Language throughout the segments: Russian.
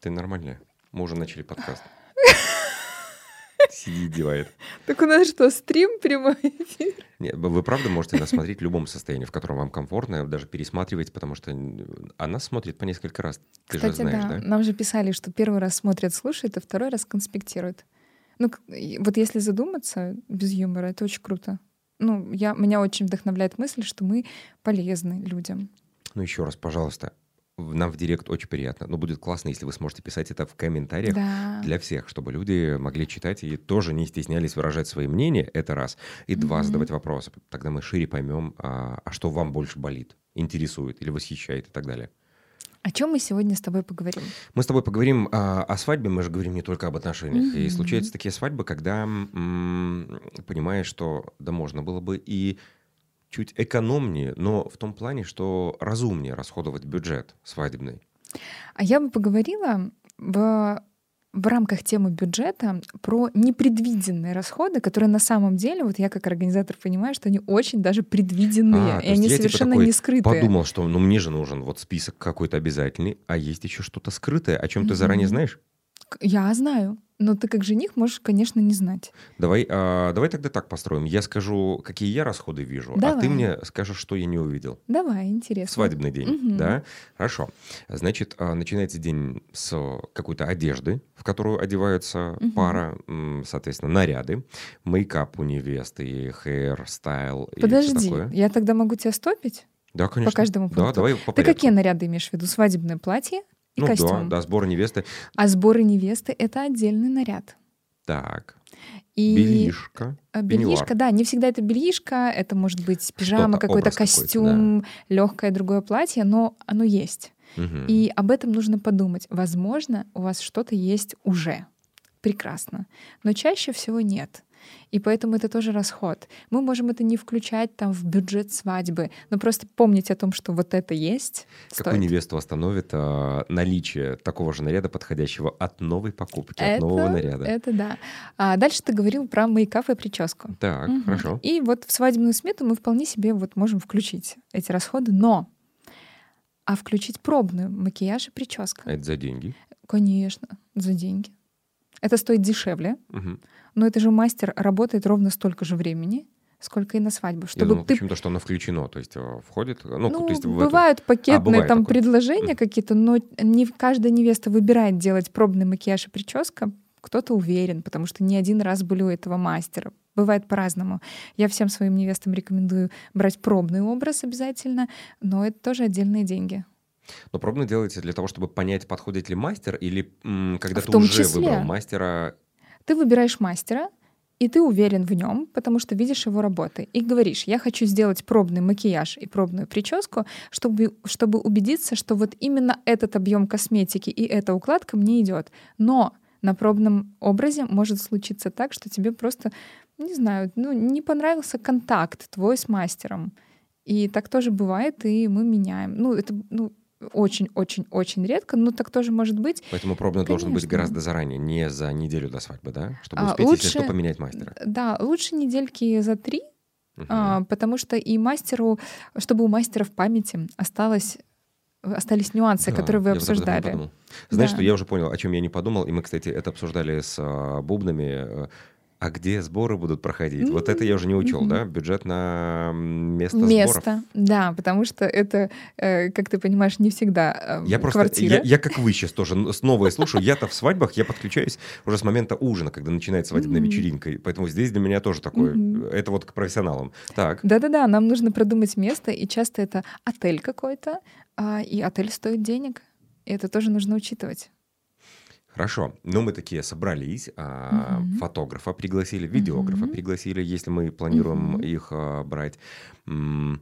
Ты нормальная? Мы уже начали подкаст. Сидит, девает. Так у нас что, стрим прямой эфир? Нет, вы правда можете нас смотреть в любом состоянии, в котором вам комфортно, даже пересматривать, потому что она смотрит по несколько раз. Ты Кстати, же знаешь, да? да. Нам же писали, что первый раз смотрят, слушают, а второй раз конспектируют. Ну, вот если задуматься без юмора, это очень круто. Ну, я, меня очень вдохновляет мысль, что мы полезны людям. Ну еще раз, пожалуйста, нам в директ очень приятно. Но будет классно, если вы сможете писать это в комментариях Да. для всех, чтобы люди могли читать и тоже не стеснялись выражать свои мнения, это раз. И два, Мгм. задавать вопросы. Тогда мы шире поймем, а, а что вам больше болит, интересует или восхищает и так далее. О чем мы сегодня с тобой поговорим? Мы с тобой поговорим а, о свадьбе, мы же говорим не только об отношениях. И Мгм. случаются такие свадьбы, когда м, понимаешь, что да можно было бы и чуть экономнее, но в том плане, что разумнее расходовать бюджет свадебный. А я бы поговорила в, в рамках темы бюджета про непредвиденные расходы, которые на самом деле, вот я как организатор понимаю, что они очень даже предвиденные, А, и они я типа совершенно такой не скрытые. Подумал, что ну мне же нужен вот список какой-то обязательный, а есть еще что-то скрытое, о чем ты заранее знаешь. Я знаю, но ты как жених можешь, конечно, не знать. Давай, а, давай тогда так построим. Я скажу, какие я расходы вижу, а Давай. ты мне скажешь, что я не увидел. Давай, интересно. свадебный день, Мгм. да? Хорошо. Значит, а, начинается день с какой-то одежды, в которую одеваются Мгм. пара, соответственно, наряды, мейкап у невесты, хейр, стайл и Подожди, такое. я тогда могу тебя стопить Да, конечно. по каждому Да, пункту. давай по Ты какие наряды имеешь в виду? Свадебное платье Ну да, костюм. да, сбор невесты. А сборы невесты — это отдельный наряд. Так, И бельишко, а, пеньюар. бельишко, да, не всегда это бельишко, это может быть пижама, какой-то образ какой-то, костюм, легкое другое платье, но оно есть. Мгм. И об этом нужно подумать. Возможно, у вас что-то есть уже. Прекрасно. Но чаще всего нет. И поэтому это тоже расход. Мы можем это не включать там в бюджет свадьбы, но просто помнить о том, что вот это есть. Какую стоит. невесту остановит а, наличие такого же наряда, подходящего от новой покупки, от Это- нового наряда? Это да. А дальше ты говорил про мейкап и прическу. Так, Мгм. хорошо. И вот в свадебную смету мы вполне себе вот можем включить эти расходы, но а включить пробную макияж и прическа? Это за деньги. Конечно, за деньги. Это стоит дешевле, Мгм. но это же мастер работает ровно столько же времени, сколько и на свадьбу, Я чтобы думал ты почему-то, что оно включено, то есть э, входит, ну, ну, то есть в эту- бывают пакетные бывает там такое. предложения Мгм. какие-то, но не каждая невеста выбирает делать пробный макияж и прическа. Кто-то уверен, потому что не один раз были у этого мастера. Бывает по-разному. Я всем своим невестам рекомендую брать пробный образ обязательно, но это тоже отдельные деньги. Но пробно делаете для того, чтобы понять, подходит ли мастер, или м, когда В ты уже числе. выбрал мастера, Ты выбираешь мастера, и ты уверен в нем, потому что видишь его работы. И говоришь, я хочу сделать пробный макияж и пробную прическу, чтобы, чтобы убедиться, что вот именно этот объем косметики и эта укладка мне идет. Но на пробном образе может случиться так, что тебе просто, не знаю, ну, не понравился контакт твой с мастером. И так тоже бывает, и мы меняем. Ну, это ну, очень-очень-очень редко, но так тоже может быть. поэтому пробно должен быть гораздо заранее, не за неделю до свадьбы, да? Чтобы А, успеть, если что, лучше- поменять мастера. Да, лучше недельки за три, Мгм. А, потому что и мастеру, чтобы у мастера в памяти осталось, остались нюансы, Да, которые вы обсуждали. Знаешь, Да. что я уже понял, о чем я не подумал, и мы, кстати, это обсуждали с а, бубнами. А где сборы будут проходить? Вот это я уже не учел, Мгм. да? Бюджет на м, место, сборов. Место, да, потому что это, э, как ты понимаешь, не всегда э, Я просто, квартира. я, я как вы сейчас тоже снова и слушаю. Я-то в свадьбах, я подключаюсь уже с момента ужина, когда начинается свадебная вечеринка. Поэтому здесь для меня тоже такое, Мгм. это вот к профессионалам. Так, Да-да-да, нам нужно продумать место, и часто это отель какой-то, а, и отель стоит денег, и это тоже нужно учитывать. Хорошо. Ну, мы такие собрались, Мгм. фотографа пригласили, видеографа Мгм. пригласили, если мы планируем Мгм. их а, брать. М,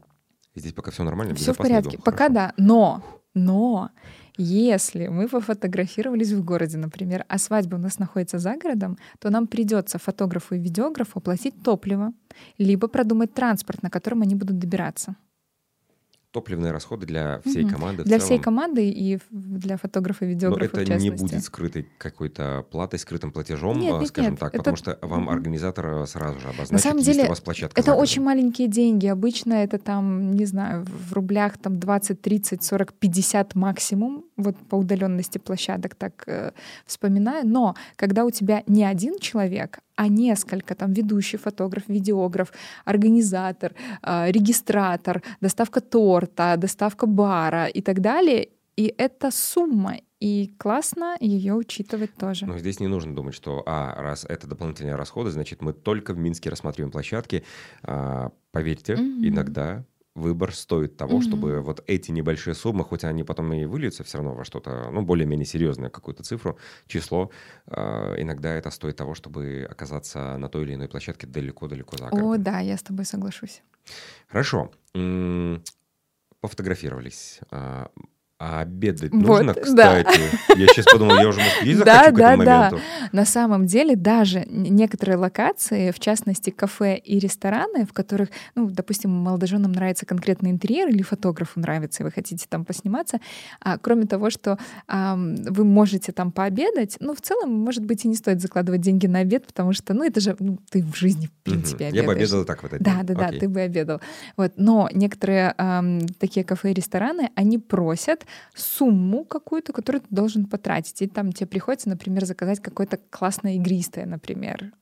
Здесь пока все нормально, Все в порядке. иду? Пока Хорошо. да. Но, но, если мы пофотографировались в городе, например, а свадьба у нас находится за городом, то нам придется фотографу и видеографу платить топливо, либо продумать транспорт, на котором они будут добираться. Топливные расходы для всей Мгм. команды Для всей команды и для фотографа и Но видеографа в это не будет скрытой какой-то платой, скрытым платежом, Нет, а, нет, скажем нет, так, это- потому что вам организатор сразу же На обозначит, самом есть ли деле, у вас площадка это заказана. очень маленькие деньги. Обычно это там, не знаю, в рублях там 20, 30, 40, 50 максимум, вот по удаленности площадок так э, вспоминаю. Но когда у тебя не один человек, а несколько, там ведущий фотограф, видеограф, организатор, э, регистратор, доставка торта, доставка бара и так далее, и это сумма, и классно ее учитывать тоже. Но здесь не нужно думать, что, а, раз это дополнительные расходы, значит, мы только в Минске рассматриваем площадки. А, поверьте, Мгм. иногда выбор стоит того, Мгм. чтобы вот эти небольшие суммы, хоть они потом и выльются все равно во что-то, ну, более-менее серьезное, какую-то цифру, число, а, иногда это стоит того, чтобы оказаться на той или иной площадке далеко-далеко за О, городом. да, я с тобой соглашусь. Хорошо. М, Пофотографировались. А а обедать Вот, нужно, да. кстати? Я сейчас подумал, я уже, может, Да, захочу к этому да, да. моменту. На самом деле даже некоторые локации, в частности кафе и рестораны, в которых, ну, допустим, молодоженам нравится конкретный интерьер или фотографу нравится, и вы хотите там посниматься, а, кроме того, что ам, вы можете там пообедать, ну, в целом, может быть, и не стоит закладывать деньги на обед, потому что, ну, это же ну, ты в жизни, в принципе, Мгм. Я бы обедаешь. обедал и так в этот Да, да, да, ты бы обедал. Вот. Но некоторые ам, такие кафе и рестораны, они просят сумму какую-то, которую ты должен потратить. И там тебе приходится, например, заказать какое-то классное игристое, например.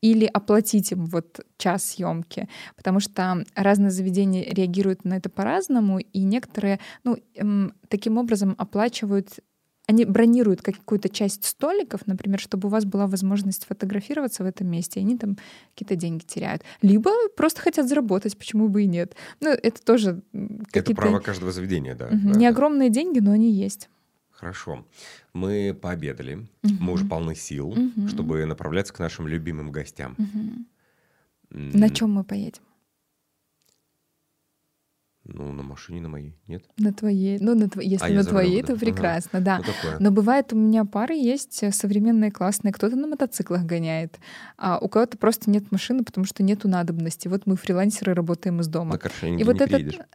Или оплатить им вот час съемки, потому что разные заведения реагируют на это по-разному, и некоторые, ну, эм, таким образом оплачивают они бронируют какую-то часть столиков, например, чтобы у вас была возможность фотографироваться в этом месте, и они там какие-то деньги теряют. Либо просто хотят заработать, почему бы и нет. Ну, это тоже Это право каждого заведения, да. Мгм. да, не да. огромные деньги, но они есть. Хорошо. Мы пообедали, мы уже полны сил, Мгм. чтобы направляться к нашим любимым гостям. М, На чем мы поедем? Ну, на машине на моей, нет? На твоей. Ну, на тво- если А, на за рулем твоей, буду. то Ага. прекрасно, да. Ну, такое. Но бывает, у меня пары есть э, современные, классные. Кто-то на мотоциклах гоняет, а у кого-то просто нет машины, потому что нету надобности. Вот мы фрилансеры работаем из дома. На каршеринге И вот не этот...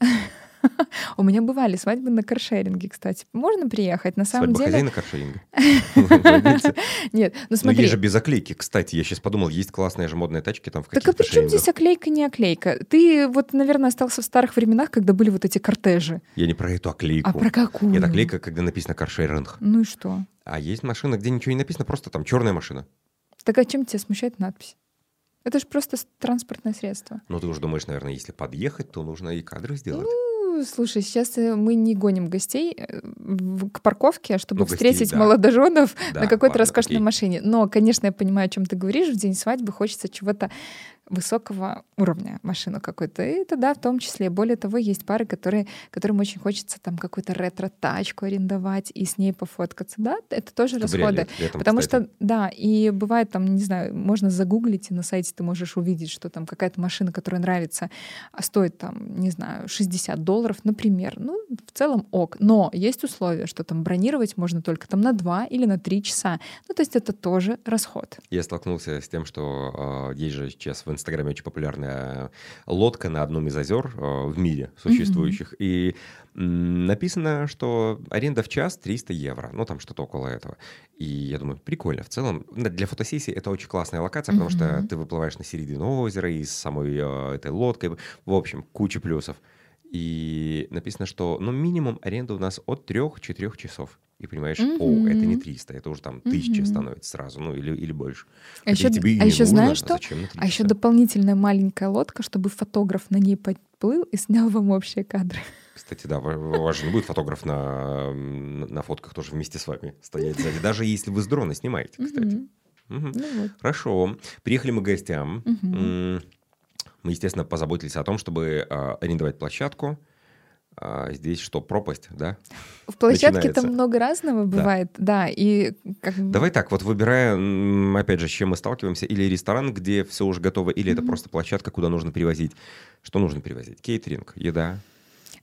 У меня бывали свадьбы на каршеринге, кстати. Можно приехать? На самом Свадьба деле... каршеринга. Владельца. Нет, ну Но смотри. есть же без оклейки, кстати. Я сейчас подумал, есть классные же модные тачки там в Так а каких-то при чем здесь оклейка, не оклейка? Ты вот, наверное, остался в старых временах, когда были вот эти кортежи. Я не про эту оклейку. А про какую? Нет, оклейка, когда написано каршеринг. Ну и что? А есть машина, где ничего не написано, просто там черная машина. Так а чем тебя смущает надпись? Это же просто транспортное средство. Ну, ты уже думаешь, наверное, если подъехать, то нужно и кадры сделать. Ну, слушай, сейчас э, мы не гоним гостей э, к парковке, чтобы Ну, гостей, встретить да. молодоженов Да, на какой-то ладно, роскошной окей. машине. Но, конечно, я понимаю, о чем ты говоришь. В день свадьбы хочется чего-то высокого уровня машину какой-то. И это, да, в том числе. Более того, есть пары, которые, которым очень хочется там какую-то ретро-тачку арендовать и с ней пофоткаться. Да, это тоже Чтобы расходы. летом, Потому кстати. что, да, и бывает там, не знаю, можно загуглить, и на сайте ты можешь увидеть, что там какая-то машина, которая нравится, а стоит там, не знаю, 60 долларов, например. Ну, в целом ок. Но есть условия, что там бронировать можно только там на 2 или на 3 часа. Ну, то есть это тоже расход. Я столкнулся с тем, что э, есть же сейчас в Инстаграме очень популярная лодка на одном из озер э, в мире существующих. И м, написано, что аренда в час 300 евро. Ну, там что-то около этого. И я думаю, прикольно. В целом, для фотосессии это очень классная локация, потому что Мгм. ты выплываешь на середину озера и с самой э, этой лодкой. В общем, куча плюсов. И написано, что ну, минимум аренда у нас от 3-4 часов. И понимаешь, о, это не Мгм. 300, это уже там 1000 Мгм. становится сразу, ну или, или больше. А Хотя еще, тебе а еще нужно, знаешь а что? А еще дополнительная маленькая лодка, чтобы фотограф на ней подплыл и снял вам общие кадры. Кстати, да, у вас же не будет фотограф на, на фотках тоже вместе с вами стоять сзади, даже если вы с дрона снимаете, кстати. Мгм. Мгм. Ну вот. Хорошо. Приехали мы к гостям. Мгм. Мы, естественно, позаботились о том, чтобы а, арендовать площадку. А, Здесь что, пропасть, да? В площадке там много разного бывает, да, и как Давай так, вот выбирая, опять же, с чем мы сталкиваемся, или ресторан, где все уже готово, или это Мгм. просто площадка, куда нужно привозить. Что нужно привозить? Кейтеринг, еда.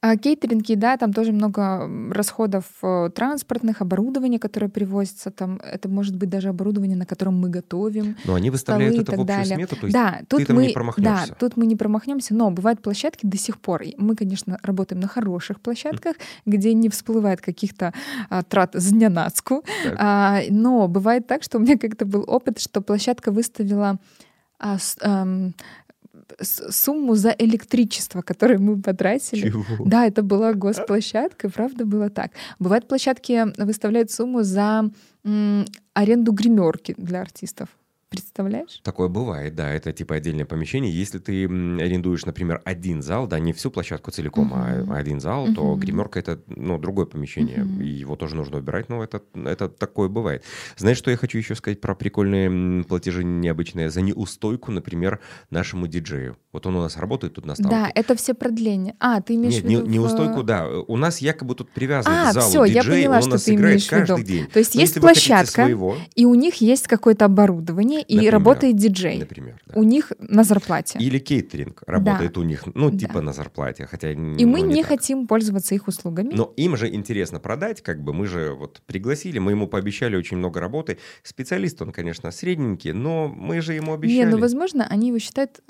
А кейтеринги, да, там тоже много расходов э, транспортных, оборудования, которое привозится. Там это может быть даже оборудование, на котором мы готовим. Но они выставляют это в общую далее. смету, то есть да, тут ты там мы, не промахнешься. Да, тут мы не промахнемся, но бывают площадки до сих пор. Мы, конечно, работаем на хороших площадках, где не всплывает каких-то а, трат знянацку. Так. А, но бывает так, что у меня как-то был опыт, что площадка выставила а, с- с- сумму за электричество, которое мы потратили. Чего? Да, это была госплощадка, и правда было так. Бывает, площадки выставляют сумму за м, аренду гримерки для артистов. Представляешь? Такое бывает, да, это типа отдельное помещение. Если ты арендуешь, например, один зал, да, не всю площадку целиком, Мгм. а один зал, то Мгм. гримерка это, ну, другое помещение, Мгм. и его тоже нужно убирать, но это, это такое бывает. Знаешь, что я хочу еще сказать про прикольные платежи необычные? За неустойку, например, нашему диджею. Вот он у нас работает тут на ставке. Да, это все продления. А, ты имеешь Нет, в не, виду... в- неустойку, да. У нас якобы тут привязан А, к залу всё, я диджей, поняла, он у что нас ты играет в виду. каждый день. То есть Но есть вы хотите площадка, своего, И у них есть какое-то оборудование, и Например. работает диджей. например, да. У них на зарплате. Или кейтеринг работает у них, ну, Да. типа на зарплате, хотя И ну, мы не так. хотим пользоваться их услугами. Но им же интересно продать, как бы мы же вот пригласили, мы ему пообещали очень много работы. Специалист он, конечно, средненький, но мы же ему обещали. Не, ну, возможно, они его считают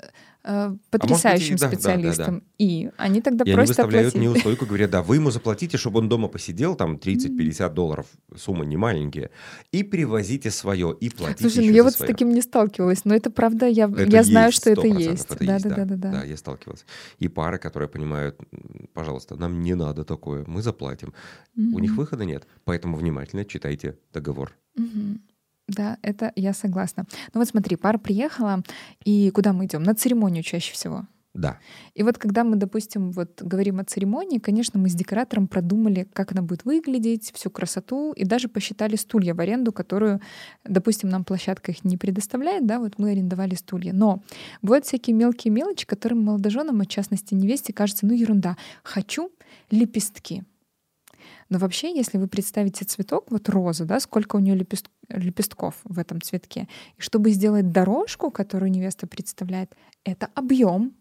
э, потрясающим и да, да, да, да. специалистом. И они тогда И они просто выставляют оплатили. неустойку, говорят, да, вы ему заплатите, чтобы он дома посидел, там 30-50 долларов, сумма не маленькие, и привозите свое, и платите Слушай, ну я вот с свое. таким не сталкивалась, но это правда, я, Это я знаю, что это 100% есть. это да, есть, да, да, да, да. Да, я сталкивался. И пары, которые понимают, «М, пожалуйста, нам не надо такое, мы заплатим. У них выхода нет, поэтому внимательно читайте договор. Мгм. Да, это я согласна. Ну вот смотри, пара приехала, и куда мы идем? На церемонию чаще всего. Да. И вот когда мы, допустим, вот говорим о церемонии, конечно, мы с декоратором продумали, как она будет выглядеть, всю красоту, и даже посчитали стулья в аренду, которую, допустим, нам площадка их не предоставляет, да, вот мы арендовали стулья. Но бывают всякие мелкие мелочи, которым молодоженам, а в частности невесте, кажется, ну ерунда. Хочу лепестки. Но вообще, если вы представите цветок, вот роза, да, сколько у нее лепест- лепестков в этом цветке, и чтобы сделать дорожку, которую невеста представляет, это объем,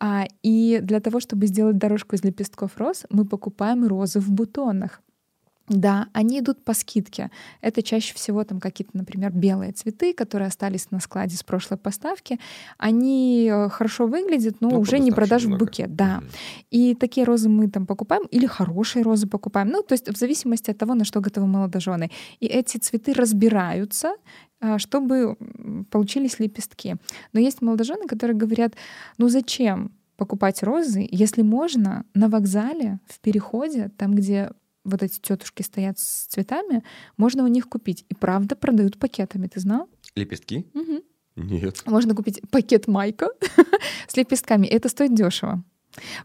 а, и для того, чтобы сделать дорожку из лепестков роз, мы покупаем розы в бутонах. Да, они идут по скидке. Это чаще всего там какие-то, например, белые цветы, которые остались на складе с прошлой поставки. Они э, хорошо выглядят, но Ну, уже не продашь в букет. Да. Мгм. И такие розы мы там покупаем, или хорошие розы покупаем. Ну, то есть в зависимости от того, на что готовы молодожены. И эти цветы разбираются, а, чтобы получились лепестки. Но есть молодожены, которые говорят, ну зачем покупать розы, если можно на вокзале, в переходе, там, где вот эти тетушки стоят с цветами, можно у них купить. И правда продают пакетами, ты знал? Лепестки? Мгм. Нет. Можно купить пакет майка с лепестками. И это стоит дешево.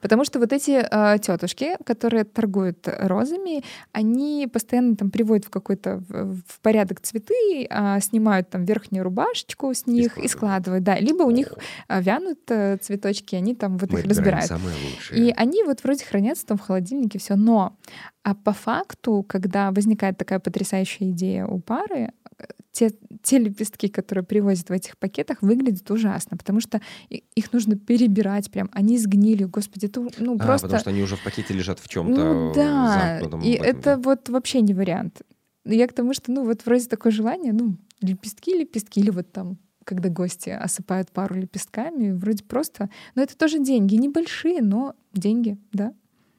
Потому что вот эти э, тетушки, которые торгуют розами, они постоянно там приводят в какой-то в, в порядок цветы, а, снимают там верхнюю рубашечку с них и складывают. складывают. Да, либо у них а, вянут э, цветочки, они там вот Мы их разбирают. самые лучшие. И они вот вроде хранятся там в холодильнике, все. Но а по факту, когда возникает такая потрясающая идея у пары, э, те, те лепестки, которые привозят в этих пакетах, выглядят ужасно, потому что их нужно перебирать прям. Они сгнили, господи, это ну, А, просто... потому что они уже в пакете лежат в чем-то Ну да, замкнутом. и это да. вот вообще не вариант. Я к тому, что, ну, вот вроде такое желание, ну, лепестки, лепестки, или вот там когда гости осыпают пару лепестками, вроде просто... Но это тоже деньги, небольшие, но деньги, да.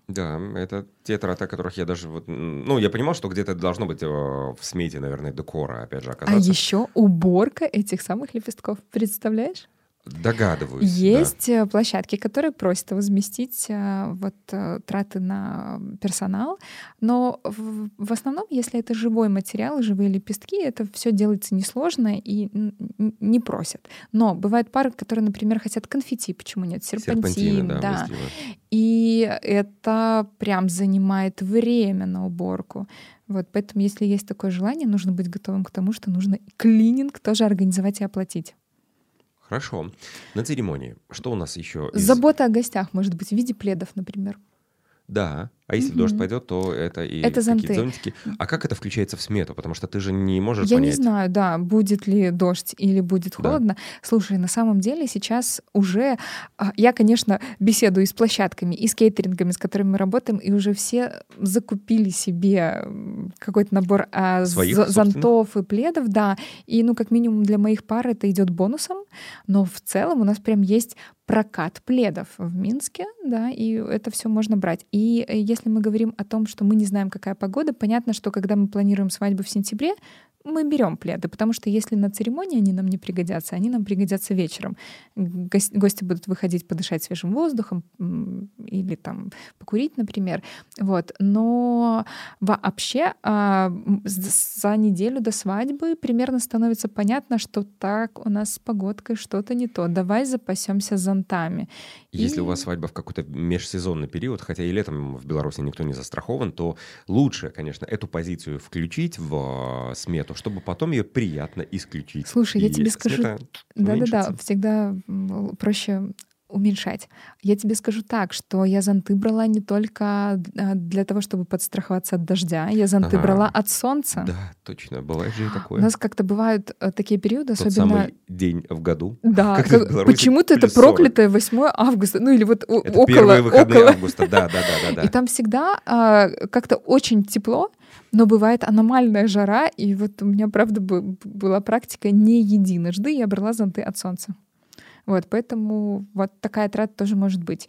Да, это те траты, о которых я даже вот... Ну, я понимал, что где-то должно быть в смете, наверное, декора, опять же, А оказаться. еще уборка этих самых лепестков, представляешь? Догадываюсь. да. Есть э, площадки, которые просят возместить э, вот э, траты на персонал, но в, в основном, если это живой материал, живые лепестки, это все делается несложно и не просят. Но бывают пары, которые, например, хотят конфетти, почему нет? Серпантин, Серпантины, да, да. И это прям занимает время на уборку. Вот, поэтому, если есть такое желание, нужно быть готовым к тому, что нужно клининг тоже организовать и оплатить. Хорошо. На церемонии. Что у нас еще? из- Забота о гостях, может быть, в виде пледов, например. Да, А если Мгм. дождь пойдет, то это и Это зонты. зонтики. А как это включается в смету? Потому что ты же не можешь Я не понять. знаю, да, будет ли дождь или будет Да. холодно. Слушай, на самом деле сейчас уже а, я, конечно, беседую и с площадками, и с кейтерингами, с которыми мы работаем, и уже все закупили себе какой-то набор а, Своих зонтов и пледов, да. И, ну, как минимум для моих пар это идет бонусом, но в целом у нас прям есть прокат пледов в Минске, да, и это все можно брать. И э, если мы говорим о том, что мы не знаем, какая погода, понятно, что когда мы планируем свадьбу в сентябре, мы берем пледы, потому что если на церемонии они нам не пригодятся, они нам пригодятся вечером. Гос- Гости будут выходить подышать свежим воздухом или там покурить, например. Вот. Но вообще а, за неделю до свадьбы примерно становится понятно, что так у нас с погодкой что-то не то. Давай запасемся зонтами. Если у И- вас свадьба в какой-то межсезонный период, хотя и летом в Беларуси никто не застрахован, то лучше, конечно, эту позицию включить в э, смету, чтобы потом ее приятно исключить. Слушай, я тебе скажу, Да-да-да, всегда проще уменьшать. Я тебе скажу так, что я зонты брала не только а, для того, чтобы подстраховаться от дождя, я зонты Ага. брала от солнца. Да, точно, бывает же и У такое. нас как-то бывают э, такие периоды, Тот особенно... самый день в году. Да, как- почему-то это плюс 40. проклятое 8 августа, ну или вот Это около, первые выходные около. августа, да, да, да, да, И да. там всегда а, как-то очень тепло, но бывает аномальная жара, и вот у меня, правда, была практика не единожды, я брала зонты от солнца. Вот, поэтому вот такая трата тоже может быть.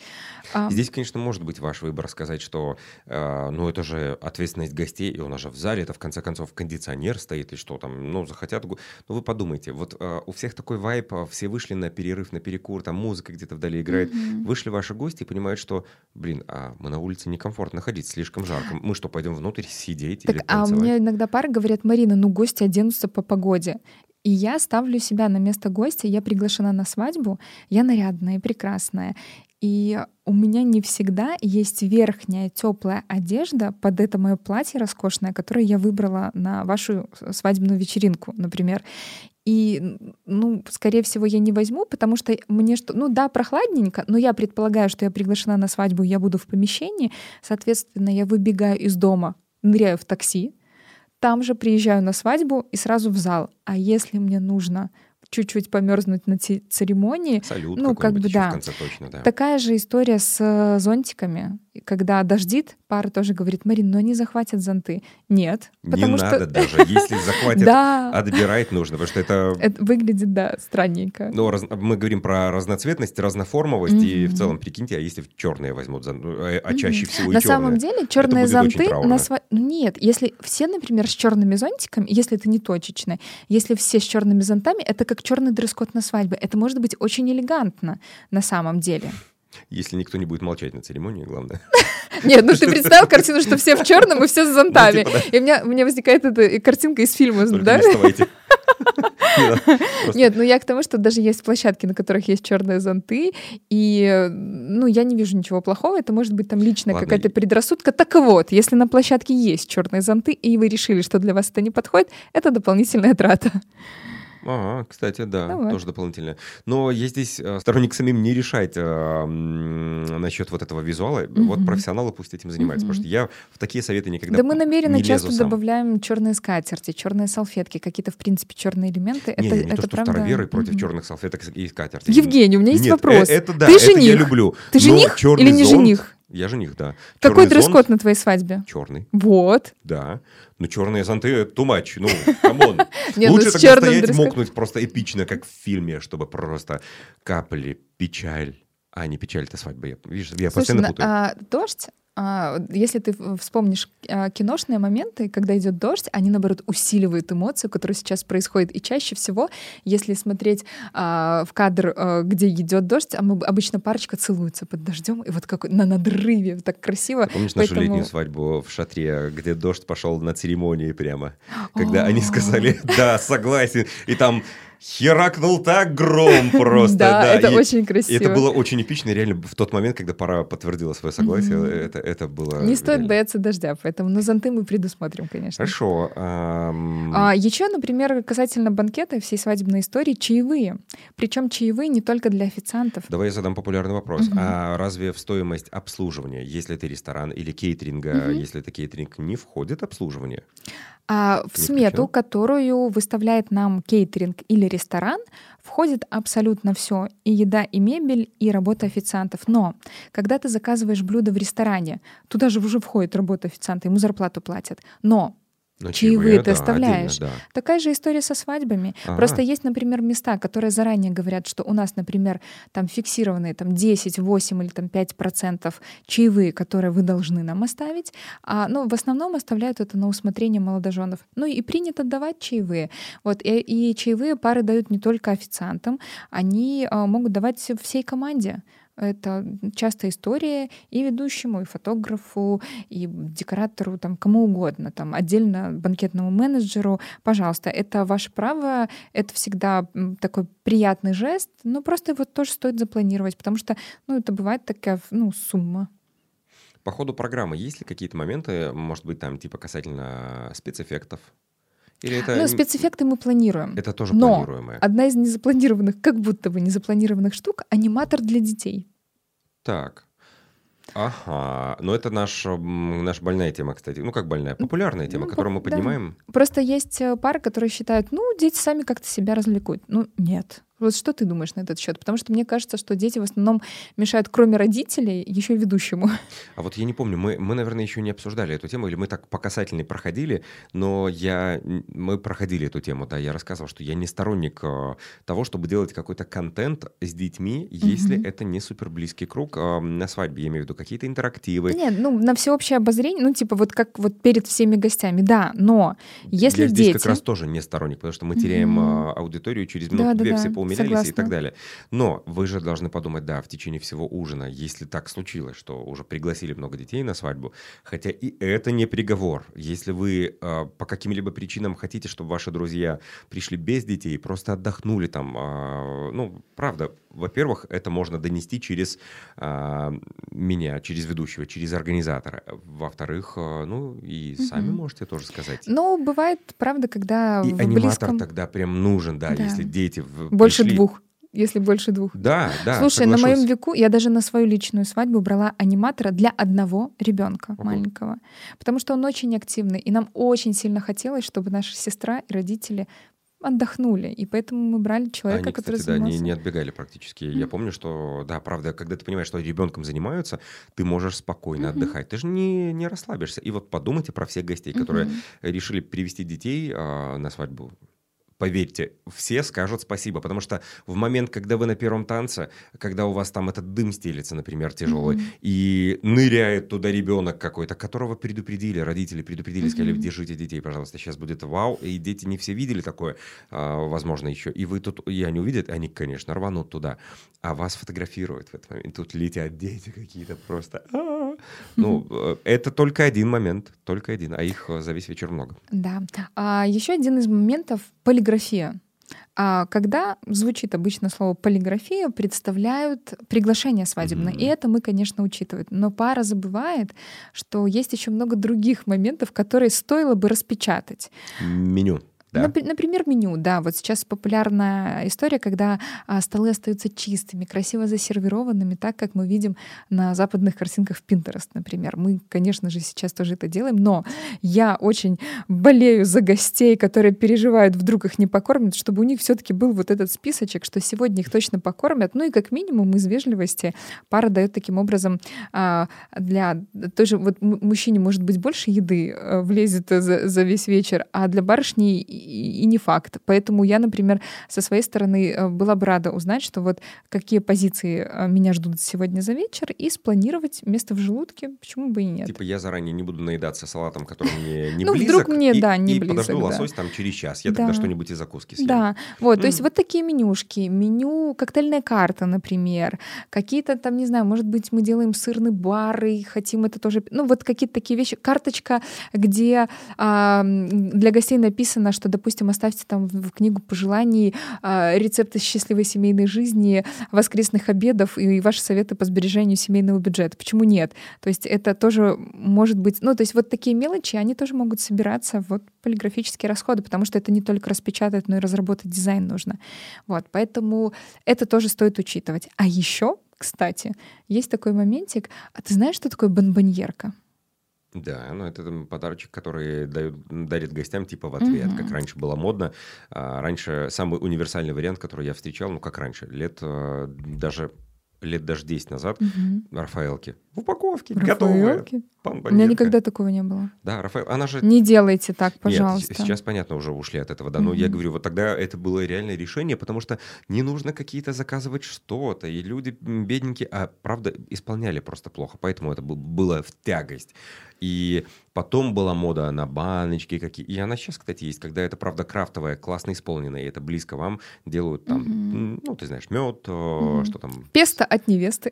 А, Здесь, конечно, может быть ваш выбор сказать, что э, ну это же ответственность гостей, и у нас же в зале это в конце концов кондиционер стоит, и что там, ну захотят... Ну вы подумайте, вот э, у всех такой вайп, а, все вышли на перерыв, на перекур, там музыка где-то вдали играет, мгм. Вышли ваши гости и понимают, что, блин, а мы на улице некомфортно ходить, слишком жарко. Мы что, пойдем внутрь сидеть или Так, а у танцевать? меня иногда пары говорят, Марина, ну гости оденутся по погоде. И я ставлю себя на место гостя, я приглашена на свадьбу, я нарядная и прекрасная. И у меня не всегда есть верхняя теплая одежда под это мое платье роскошное, которое я выбрала на вашу свадебную вечеринку, например. И, ну, скорее всего, я не возьму, потому что мне что, ну да, прохладненько, но я предполагаю, что я приглашена на свадьбу, я буду в помещении, соответственно, я выбегаю из дома, ныряю в такси, там же приезжаю на свадьбу и сразу в зал. А если мне нужно чуть-чуть померзнуть на церемонии, Салют ну, как бы да. точно, да. Такая же история с э, зонтиками. Когда дождит, пара тоже говорит, Марин, но они захватят зонты. Нет, Не надо что... даже, если захватят, отбирать нужно, потому что это... это выглядит, да, странненько. Ну, раз- мы говорим про разноцветность, разноформовость, и в целом, прикиньте, а если черные возьмут, зон- ну, э, а чаще всего На самом деле черные зонты ну, Нет, если все, например, с черными зонтиками, если это не точечное, если все с черными зонтами, это как черный дресс-код на свадьбе. Это может быть очень элегантно на самом деле. Если никто не будет молчать на церемонии, главное. Нет, ну ты представил картину, что все в черном и все с зонтами. Ну, типа, И у меня, возникает эта картинка из фильма, да? Нет, ну я к тому, что даже есть площадки, на которых есть черные зонты, и ну я не вижу ничего плохого. Это может быть там личная какая-то предрассудка. Так вот, если на площадке есть черные зонты, и вы решили, что для вас это не подходит, это дополнительная трата. Ага, кстати, да, Ну вот. тоже дополнительно. Но я здесь э, сторонник самим не решать э, м, насчет вот этого визуала. Вот Мгм. профессионалы пусть этим занимаются, потому Мгм. что я в такие советы никогда Да мы намеренно не часто сам. добавляем черные скатерти, черные салфетки, какие-то, в принципе, черные элементы. Не, это не, не это то, что правда. староверы против Мгм. черных салфеток и скатерти. Евгений, у меня есть Нет, вопрос. э, Это да, Ты это я жених? люблю. Ты жених или не зонт- жених? Я жених, да. Какой дресс-код на твоей свадьбе? Черный, Вот. да. Но черные зонты too much. Ну, come on. Ну Лучше тогда стоять мокнуть просто эпично, как в фильме, чтобы просто капали печаль. А, не печаль, это свадьба. Я, видишь, я постоянно путаю. а, дождь, если ты вспомнишь а, киношные моменты, когда идет дождь, они наоборот усиливают эмоцию, которая сейчас происходит. И чаще всего, если смотреть а, в кадр, а, где идет дождь, а мы обычно парочка целуется под дождем, и вот как на надрыве, так красиво. Ты Помнишь нашу поэтому- летнюю свадьбу в шатре, где дождь пошел на церемонии прямо? Когда они сказали, да, согласен. И там херакнул так гром просто. Да, это очень красиво. Это было очень эпично, реально в тот момент, когда пора подтвердила свое согласие, это, это было... Не стоит бояться дождя, поэтому на зонты мы предусмотрим, конечно. Хорошо. А, еще, например, касательно банкета всей свадебной истории, чаевые. Причем чаевые не только для официантов. Давай я задам популярный вопрос. А разве в стоимость обслуживания, если это ресторан или кейтеринга, если это кейтеринг, не входит обслуживание? А в смету, которую выставляет нам кейтеринг или ресторан, входит абсолютно все. И еда, и мебель, и работа официантов. Но когда ты заказываешь блюдо в ресторане, туда же уже входит работа официанта, ему зарплату платят. Но но чаевые ты да, оставляешь. Отдельно, да. Такая же история со свадьбами. Ага. Просто есть, например, места, которые заранее говорят, что у нас, например, там фиксированные там 10, 8 или там 5 процентов чаевые, которые вы должны нам оставить. А, ну, в основном оставляют это на усмотрение молодоженов. Ну и принято давать чаевые. Вот, и, и чаевые пары дают не только официантам, они а, могут давать всей команде. Это частая история и ведущему, и фотографу, и декоратору, там, кому угодно, там, отдельно банкетному менеджеру. Пожалуйста, это ваше право, это всегда такой приятный жест, но просто его тоже стоит запланировать, потому что, ну, это бывает такая, ну, сумма. По ходу программы есть ли какие-то моменты, может быть, там, типа, касательно спецэффектов, или это... Ну, спецэффекты мы планируем. Это тоже Но планируемое. одна из незапланированных, как будто бы незапланированных штук — аниматор для детей. Так. Ага, но это наш, наша больная тема, кстати. Ну, как больная, популярная тема, ну, которую мы поднимаем. Да. Просто есть э, пары, которые считают, ну, дети сами как-то себя развлекут. Ну, нет. Вот что ты думаешь на этот счет? Потому что мне кажется, что дети в основном мешают, кроме родителей, еще и ведущему. А вот я не помню, мы, мы, наверное, еще не обсуждали эту тему, или мы так по касательной проходили, но я, мы проходили эту тему, да, я рассказывал, что я не сторонник э, того, чтобы делать какой-то контент с детьми, если угу. это не супер близкий круг э, на свадьбе, я имею в виду какие-то интерактивы. Нет, ну, на всеобщее обозрение, ну, типа вот как вот перед всеми гостями, да, но если я дети... здесь как раз тоже не сторонник, потому что мы теряем угу. аудиторию через минуту-две, да, да, все да поумерялись Согласна. и так далее. Но вы же должны подумать, да, в течение всего ужина, если так случилось, что уже пригласили много детей на свадьбу, хотя и это не приговор. Если вы э, по каким-либо причинам хотите, чтобы ваши друзья пришли без детей, просто отдохнули там, э, ну, правда, во-первых, это можно донести через э, меня, через ведущего, через организатора. Во-вторых, э, ну и сами угу. можете тоже сказать. Ну, бывает, правда, когда и в аниматор близком... тогда прям нужен, да, да. если дети больше пришли... двух если больше двух. Да, да. Слушай, соглашусь. на моем веку я даже на свою личную свадьбу брала аниматора для одного ребенка угу. маленького, потому что он очень активный, и нам очень сильно хотелось, чтобы наша сестра и родители отдохнули, и поэтому мы брали человека, Они, который кстати, занимался. да, не, не отбегали практически. Mm-hmm. Я помню, что, да, правда, когда ты понимаешь, что ребенком занимаются, ты можешь спокойно mm-hmm. отдыхать, ты же не, не расслабишься. И вот подумайте про всех гостей, которые mm-hmm. решили привести детей э, на свадьбу поверьте, все скажут спасибо, потому что в момент, когда вы на первом танце, когда у вас там этот дым стелится, например, тяжелый, mm-hmm. и ныряет туда ребенок какой-то, которого предупредили, родители предупредили, mm-hmm. сказали, держите детей, пожалуйста, сейчас будет вау, и дети не все видели такое, а, возможно, еще, и вы тут, и они увидят, они, конечно, рванут туда, а вас фотографируют в этот момент, тут летят дети какие-то просто, Ну, э, это только один момент, только один, а их э, за весь вечер много. Да, а, еще один из моментов полиграфия. А когда звучит обычно слово полиграфия, представляют приглашение свадебное. Mm-hmm. И это мы, конечно, учитываем. Но пара забывает, что есть еще много других моментов, которые стоило бы распечатать. Меню. Да. Например, меню, да. Вот сейчас популярная история, когда а, столы остаются чистыми, красиво засервированными, так как мы видим на западных картинках в Pinterest, например. Мы, конечно же, сейчас тоже это делаем, но я очень болею за гостей, которые переживают, вдруг их не покормят, чтобы у них все-таки был вот этот списочек, что сегодня их точно покормят. Ну и как минимум из вежливости пара дает таким образом а, для той же вот мужчине может быть больше еды а, влезет за, за весь вечер, а для барышни и, не факт. Поэтому я, например, со своей стороны э, была бы рада узнать, что вот какие позиции э, меня ждут сегодня за вечер, и спланировать место в желудке, почему бы и нет. Типа я заранее не буду наедаться салатом, который мне не ну, близок. вдруг мне, и, да, не и близок. подожду лосось там через час. Я тогда что-нибудь из закуски съем. Да, вот, то есть вот такие менюшки. Меню, коктейльная карта, например. Какие-то там, не знаю, может быть, мы делаем сырный бар и хотим это тоже... Ну, вот какие-то такие вещи. Карточка, где а, для гостей написано, что допустим, оставьте там в книгу пожеланий а, рецепты счастливой семейной жизни, воскресных обедов и ваши советы по сбережению семейного бюджета. Почему нет? То есть это тоже может быть... Ну, то есть вот такие мелочи, они тоже могут собираться вот полиграфические расходы, потому что это не только распечатать, но и разработать дизайн нужно. Вот, поэтому это тоже стоит учитывать. А еще, кстати, есть такой моментик. А ты знаешь, что такое бонбоньерка? Да, ну это там, подарочек, который дают, дарит гостям типа в ответ, угу. как раньше было модно. А, раньше самый универсальный вариант, который я встречал, ну как раньше, лет а, даже лет даже 10 назад, угу. Рафаэлки. В упаковке, Рафаэлки? готовые. У меня никогда такого не было. Да, Рафаэл, она же... Не делайте так, пожалуйста. Нет, сейчас, понятно, уже ушли от этого, да. Но угу. я говорю, вот тогда это было реальное решение, потому что не нужно какие-то заказывать что-то. И люди бедненькие, а правда, исполняли просто плохо. Поэтому это было в тягость. И потом была мода на баночки какие. И она сейчас, кстати, есть, когда это, правда, крафтовая, классно исполненная, и это близко вам делают там, mm-hmm. ну, ты знаешь, мед, mm-hmm. что там. Песто от невесты.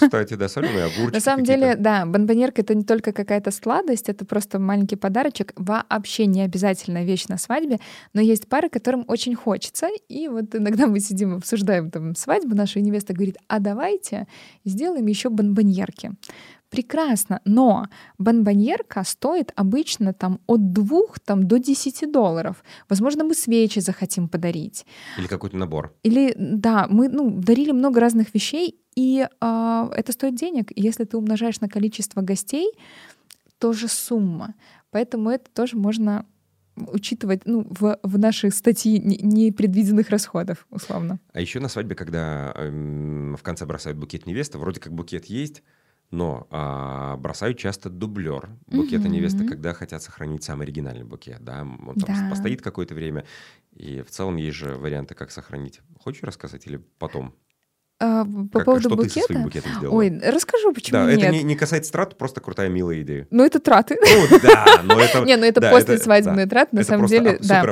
Кстати, да, соленые огурчики. На самом деле, да, бомбонерка — это не только какая-то сладость, это просто маленький подарочек. Вообще не обязательно вещь на свадьбе, но есть пары, которым очень хочется. И вот иногда мы сидим, обсуждаем там свадьбу, наша невеста говорит, а давайте сделаем еще бомбоньерки прекрасно, но бонбоньерка стоит обычно там от двух там, до 10 долларов. Возможно, мы свечи захотим подарить. Или какой-то набор. Или, да, мы ну, дарили много разных вещей, и э, это стоит денег. если ты умножаешь на количество гостей, тоже сумма. Поэтому это тоже можно учитывать ну, в, в наши статьи непредвиденных расходов, условно. А еще на свадьбе, когда э, в конце бросают букет невесты, вроде как букет есть, но а, бросают часто дублер букета угу. невесты, когда хотят сохранить самый оригинальный букет. Да? Он там да. постоит какое-то время, и в целом есть же варианты, как сохранить. Хочешь рассказать или потом? А, по как, поводу что букета? Ты со своим букетом сделала? Ой, расскажу, почему да, нет. это не, не касается трат, просто крутая, милая идея. Ну, это траты. Ну, да, но это... Не, ну это после свадебные траты, на самом деле, да.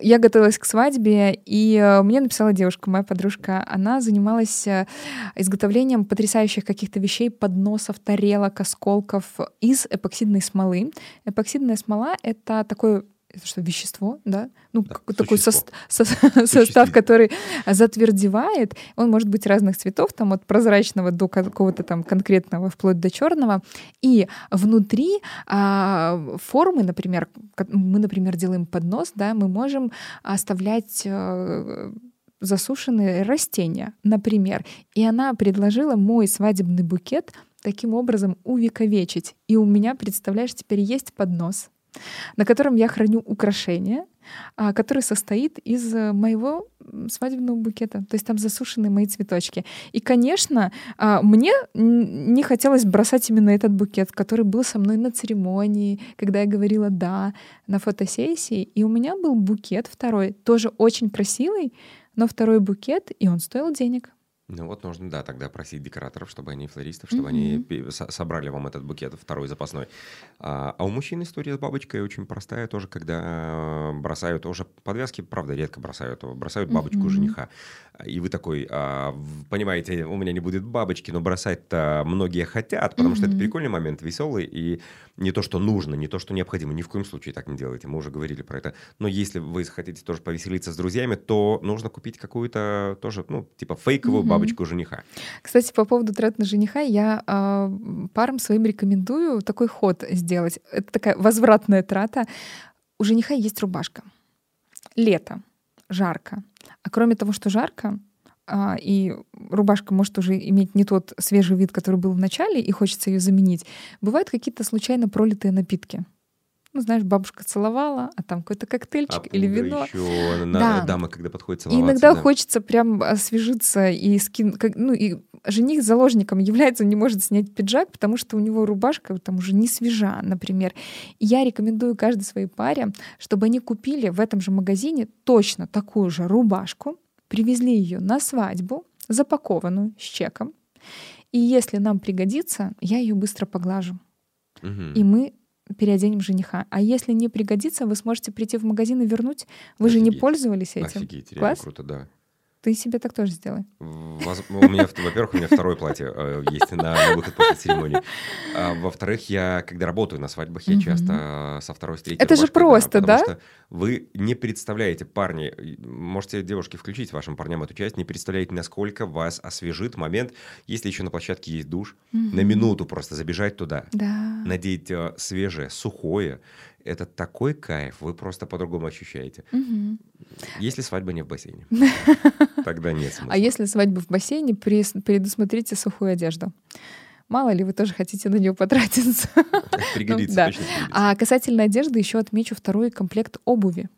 Я готовилась к свадьбе, и э, мне написала девушка, моя подружка, она занималась э, изготовлением потрясающих каких-то вещей, подносов, тарелок, осколков из эпоксидной смолы. Эпоксидная смола — это такой это что, вещество, да? Ну, да, такой со, со, состав, который затвердевает. Он может быть разных цветов, там от прозрачного до какого-то там конкретного, вплоть до черного. И внутри а, формы, например, мы, например, делаем поднос, да, мы можем оставлять а, засушенные растения, например. И она предложила мой свадебный букет таким образом увековечить. И у меня, представляешь, теперь есть поднос на котором я храню украшения, а, который состоит из э, моего свадебного букета. То есть там засушены мои цветочки. И, конечно, а, мне не хотелось бросать именно этот букет, который был со мной на церемонии, когда я говорила «да» на фотосессии. И у меня был букет второй, тоже очень красивый, но второй букет, и он стоил денег. Ну вот нужно, да, тогда просить декораторов, чтобы они, флористов, чтобы mm-hmm. они собрали вам этот букет второй запасной. А, а у мужчин история с бабочкой очень простая тоже, когда бросают тоже подвязки, правда, редко бросают, бросают бабочку mm-hmm. жениха. И вы такой, а, понимаете, у меня не будет бабочки, но бросать-то многие хотят, потому mm-hmm. что это прикольный момент, веселый, и не то, что нужно, не то, что необходимо, ни в коем случае так не делайте, мы уже говорили про это. Но если вы хотите тоже повеселиться с друзьями, то нужно купить какую-то тоже, ну, типа фейковую mm-hmm бабочку жениха. Кстати, по поводу трат на жениха, я э, парам своим рекомендую такой ход сделать. Это такая возвратная трата. У жениха есть рубашка. Лето, жарко. А кроме того, что жарко, а, и рубашка может уже иметь не тот свежий вид, который был в начале, и хочется ее заменить, бывают какие-то случайно пролитые напитки ну, знаешь, бабушка целовала, а там какой-то коктейльчик а или вино. Еще на, да. дама, когда подходит целоваться. И иногда да. хочется прям освежиться и скин, как, ну и жених заложником является, он не может снять пиджак, потому что у него рубашка там уже не свежа, например. И я рекомендую каждой своей паре, чтобы они купили в этом же магазине точно такую же рубашку, привезли ее на свадьбу, запакованную с чеком. И если нам пригодится, я ее быстро поглажу. Угу. И мы переоденем жениха. А если не пригодится, вы сможете прийти в магазин и вернуть. Вы Офигеть. же не пользовались этим. Офигеть, Класс? круто, да. Ты себе так тоже сделай. Воз- У меня, во-первых, у меня второе платье э, есть на, выход после церемонии. А, во-вторых, я, когда работаю на свадьбах, я часто со второй, с третьей Это же просто, потому да? что вы не представляете, парни, можете, девушки, включить вашим парням эту часть, не представляете, насколько вас освежит момент, если еще на площадке есть душ, на минуту просто забежать туда, Да. надеть э, свежее, сухое. Это такой кайф, вы просто по-другому ощущаете. Мгм. Если свадьба не в бассейне, тогда нет смысла. А если свадьба в бассейне, предусмотрите сухую одежду. Мало ли, вы тоже хотите на нее потратиться. Пригодится, да. точно пригодится. А касательно одежды еще отмечу второй комплект обуви.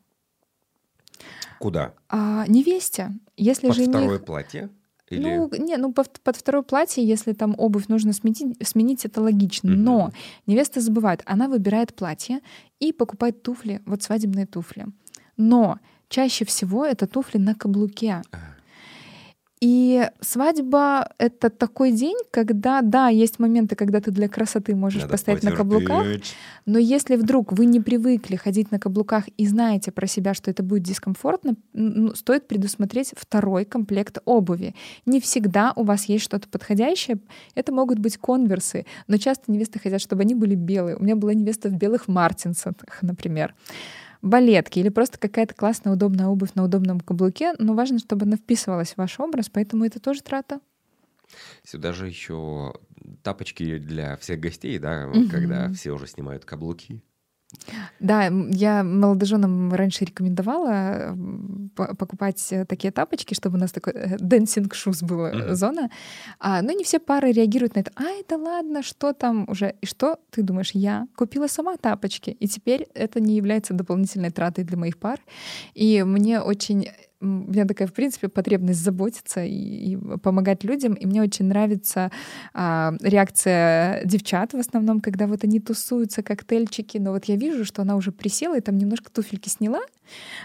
Куда? А, невесте, если Под жених... второе платье? Или... Ну, не, ну под, под второе платье, если там обувь нужно сменить, сменить это логично. Но невеста забывает, она выбирает платье и покупает туфли, вот свадебные туфли. Но чаще всего это туфли на каблуке. А, И свадьба — это такой день, когда, да, есть моменты, когда ты для красоты можешь надо постоять на каблуках, потерпеть. но если вдруг вы не привыкли ходить на каблуках и знаете про себя, что это будет дискомфортно, ну, стоит предусмотреть второй комплект обуви. Не всегда у вас есть что-то подходящее. Это могут быть конверсы, но часто невесты хотят, чтобы они были белые. У меня была невеста в белых мартинсах, например. Балетки или просто какая-то классная, удобная обувь на удобном каблуке, но важно, чтобы она вписывалась в ваш образ, поэтому это тоже трата. Сюда же еще тапочки для всех гостей, да, Мгм. когда все уже снимают каблуки. Да, я молодоженам раньше рекомендовала покупать э, такие тапочки, чтобы у нас такой dancing shoes была э, Мгм. зона. А, но не все пары реагируют на это. А, это ладно, что там уже? И что ты думаешь? Я купила сама тапочки, и теперь это не является дополнительной тратой для моих пар. И мне очень у меня такая, в принципе, потребность заботиться и, и помогать людям. И мне очень нравится а, реакция девчат в основном, когда вот они тусуются, коктейльчики, но вот я вижу, что она уже присела и там немножко туфельки сняла,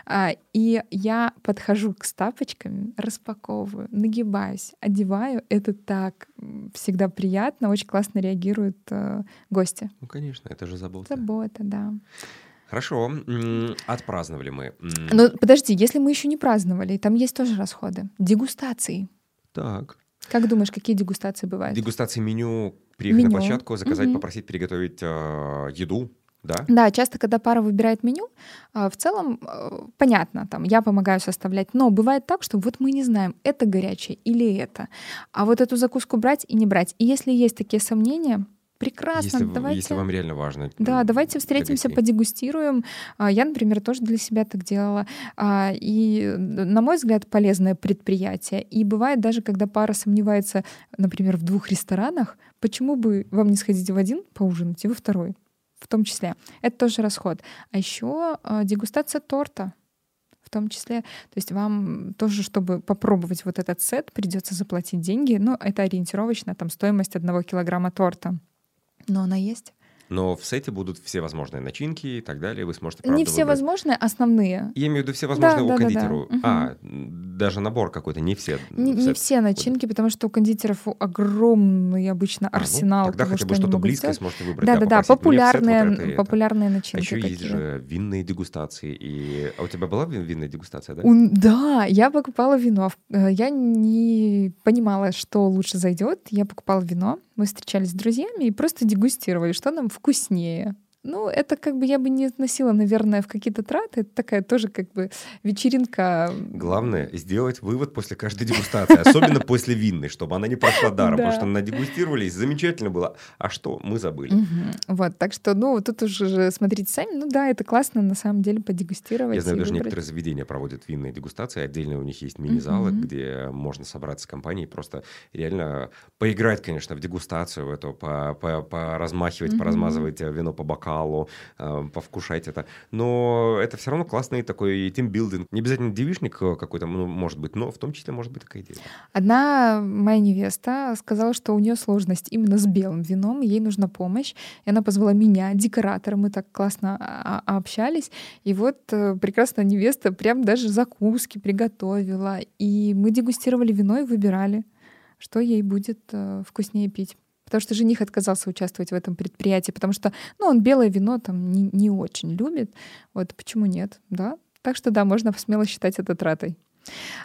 а, и я подхожу к тапочкам, распаковываю, нагибаюсь, одеваю. Это так всегда приятно, очень классно реагируют э, гости. Ну, конечно, это же забота. Забота, да. Хорошо, отпраздновали мы. Но подожди, если мы еще не праздновали, там есть тоже расходы. Дегустации. Так. Как думаешь, какие дегустации бывают? Дегустации меню, приехать Меню. на площадку, заказать, Мгм. попросить приготовить э, еду, да? Да, часто, когда пара выбирает меню, а, в целом э, понятно, там я помогаю составлять, но бывает так, что вот мы не знаем, это горячее или это, а вот эту закуску брать и не брать. И если есть такие сомнения, прекрасно, Если, давайте. если вам реально важно. Да, давайте встретимся, гостей. подегустируем. А, Я, например, тоже для себя так делала. А, И, на мой взгляд, полезное предприятие. И бывает даже, когда пара сомневается, например, в двух ресторанах, почему бы вам не сходить в один поужинать и во второй? В том числе. Это тоже расход. А еще а, дегустация торта. В том числе, то есть вам тоже, чтобы попробовать вот этот сет, придется заплатить деньги. Ну, это ориентировочно, там стоимость одного килограмма торта. Но она есть. Но в сете будут все возможные начинки и так далее. Вы сможете, Не правда, все выбрать. возможные, основные. Я имею в виду все возможные Да, у да, да, да. кондитеру. Мгм. А, даже набор какой-то, не все. Не, в не сет все начинки, потому что у кондитеров огромный обычно А, ну, арсенал тогда того, хотя бы что что-то близкое сделать. сможете выбрать. Да, да, да, сет вот популярные, это и это. популярные А начинки. еще есть какие. же винные дегустации. И... А у тебя была вин- винная дегустация, да? У- Да, я покупала вино. Э, Я не понимала, что лучше зайдет. Я покупала вино. Мы встречались с друзьями и просто дегустировали, что нам вкуснее. Ну, это как бы я бы не относила, наверное, в какие-то траты. Это такая тоже как бы вечеринка. Главное сделать вывод после каждой дегустации, особенно после винной, чтобы она не прошла даром, Да. потому что надегустировались, замечательно было. А что, мы забыли. Вот, так что, ну, тут уже же смотрите сами. Ну да, это классно на самом деле подегустировать. Я знаю, даже некоторые заведения проводят винные дегустации, отдельно у них есть мини-залы, где можно собраться с компанией, просто реально поиграть, конечно, в дегустацию, в эту, по- по- поразмахивать, поразмазывать э, вино по бокалу, э, повкушать это. Но это все равно классный такой тимбилдинг. Не обязательно девишник э, какой-то, ну, может быть, но в том числе может быть такая идея. Одна моя невеста сказала, что у нее сложность именно с белым вином, ей нужна помощь. И она позвала меня, декоратора, мы так классно а- а- общались. И вот э, прекрасная невеста прям даже закуски приготовила. И мы дегустировали вино и выбирали, что ей будет э, вкуснее пить. Потому что жених отказался участвовать в этом предприятии, потому что, ну, он белое вино там не, не очень любит. Вот почему нет, да? Так что да, можно смело считать это тратой.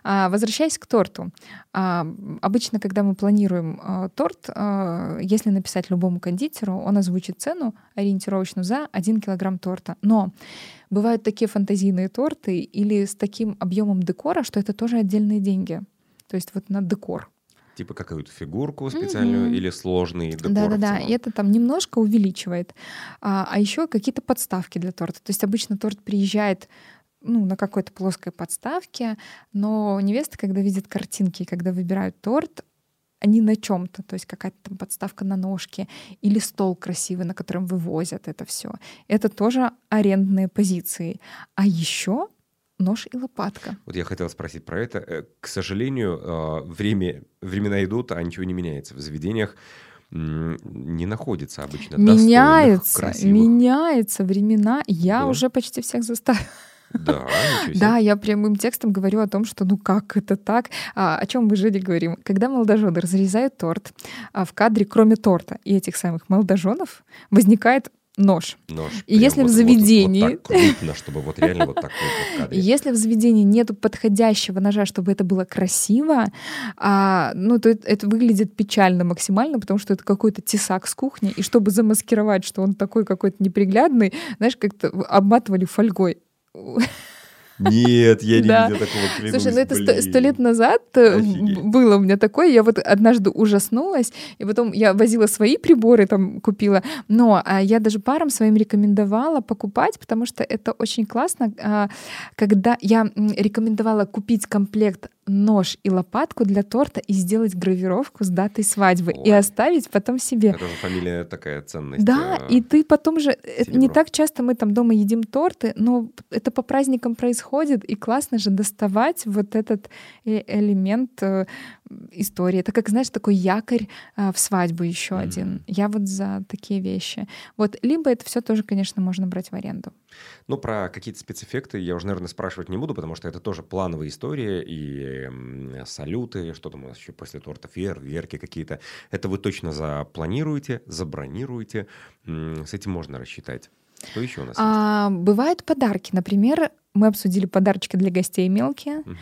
А, возвращаясь к торту. А, обычно, когда мы планируем а, торт, а, если написать любому кондитеру, он озвучит цену ориентировочную за 1 килограмм торта. Но бывают такие фантазийные торты или с таким объемом декора, что это тоже отдельные деньги. То есть вот на декор типа какую-то фигурку специальную mm-hmm. или сложный декор. Да-да-да, и это там немножко увеличивает. А, а еще какие-то подставки для торта. То есть обычно торт приезжает ну, на какой-то плоской подставке, но невеста, когда видит картинки, когда выбирают торт, они на чем-то, то есть какая-то там подставка на ножке или стол красивый, на котором вывозят это все. Это тоже арендные позиции. А еще нож и лопатка. Вот я хотел спросить про это. Э, к сожалению, э, время, времена идут, а ничего не меняется. В заведениях не находится обычно меняется, меняется времена. Я да. уже почти всех заставила. Да, Да, я прямым текстом говорю о том, что ну как это так? А, о чем мы жили говорим? Когда молодожены разрезают торт, а в кадре, кроме торта и этих самых молодоженов, возникает нож. Нож. И если вот, в заведении... Вот, вот так крупно, чтобы вот реально вот так крупно Если в заведении нету подходящего ножа, чтобы это было красиво, а, ну, то это, это выглядит печально максимально, потому что это какой-то тесак с кухни, и чтобы замаскировать, что он такой какой-то неприглядный, знаешь, как-то обматывали фольгой. Нет, я не видел такого, клянусь, Слушай, ну это сто, лет назад э, было у меня такое, я вот однажды ужаснулась, и потом я возила свои приборы, там купила, но а, я даже парам своим рекомендовала покупать, потому что это очень классно, а, когда я рекомендовала купить комплект нож и лопатку для торта и сделать гравировку с датой свадьбы Ой. и оставить потом себе. Это же фамилия такая ценность. Да, э, и ты потом же... Э, серебро. Не так часто мы там дома едим торты, но это по праздникам происходит, и классно же доставать вот этот э, элемент истории. Это как, знаешь, такой якорь в свадьбу еще mm-hmm. один. Я вот за такие вещи. Вот, либо это все тоже, конечно, можно брать в аренду. Ну, про какие-то спецэффекты я уже, наверное, спрашивать не буду, потому что это тоже плановая история, и салюты, что там у нас еще после торта, фейерверки какие-то. Это вы точно запланируете, забронируете, с этим можно рассчитать. Что еще у нас а, есть? Бывают подарки. Например, мы обсудили подарочки для гостей мелкие, угу.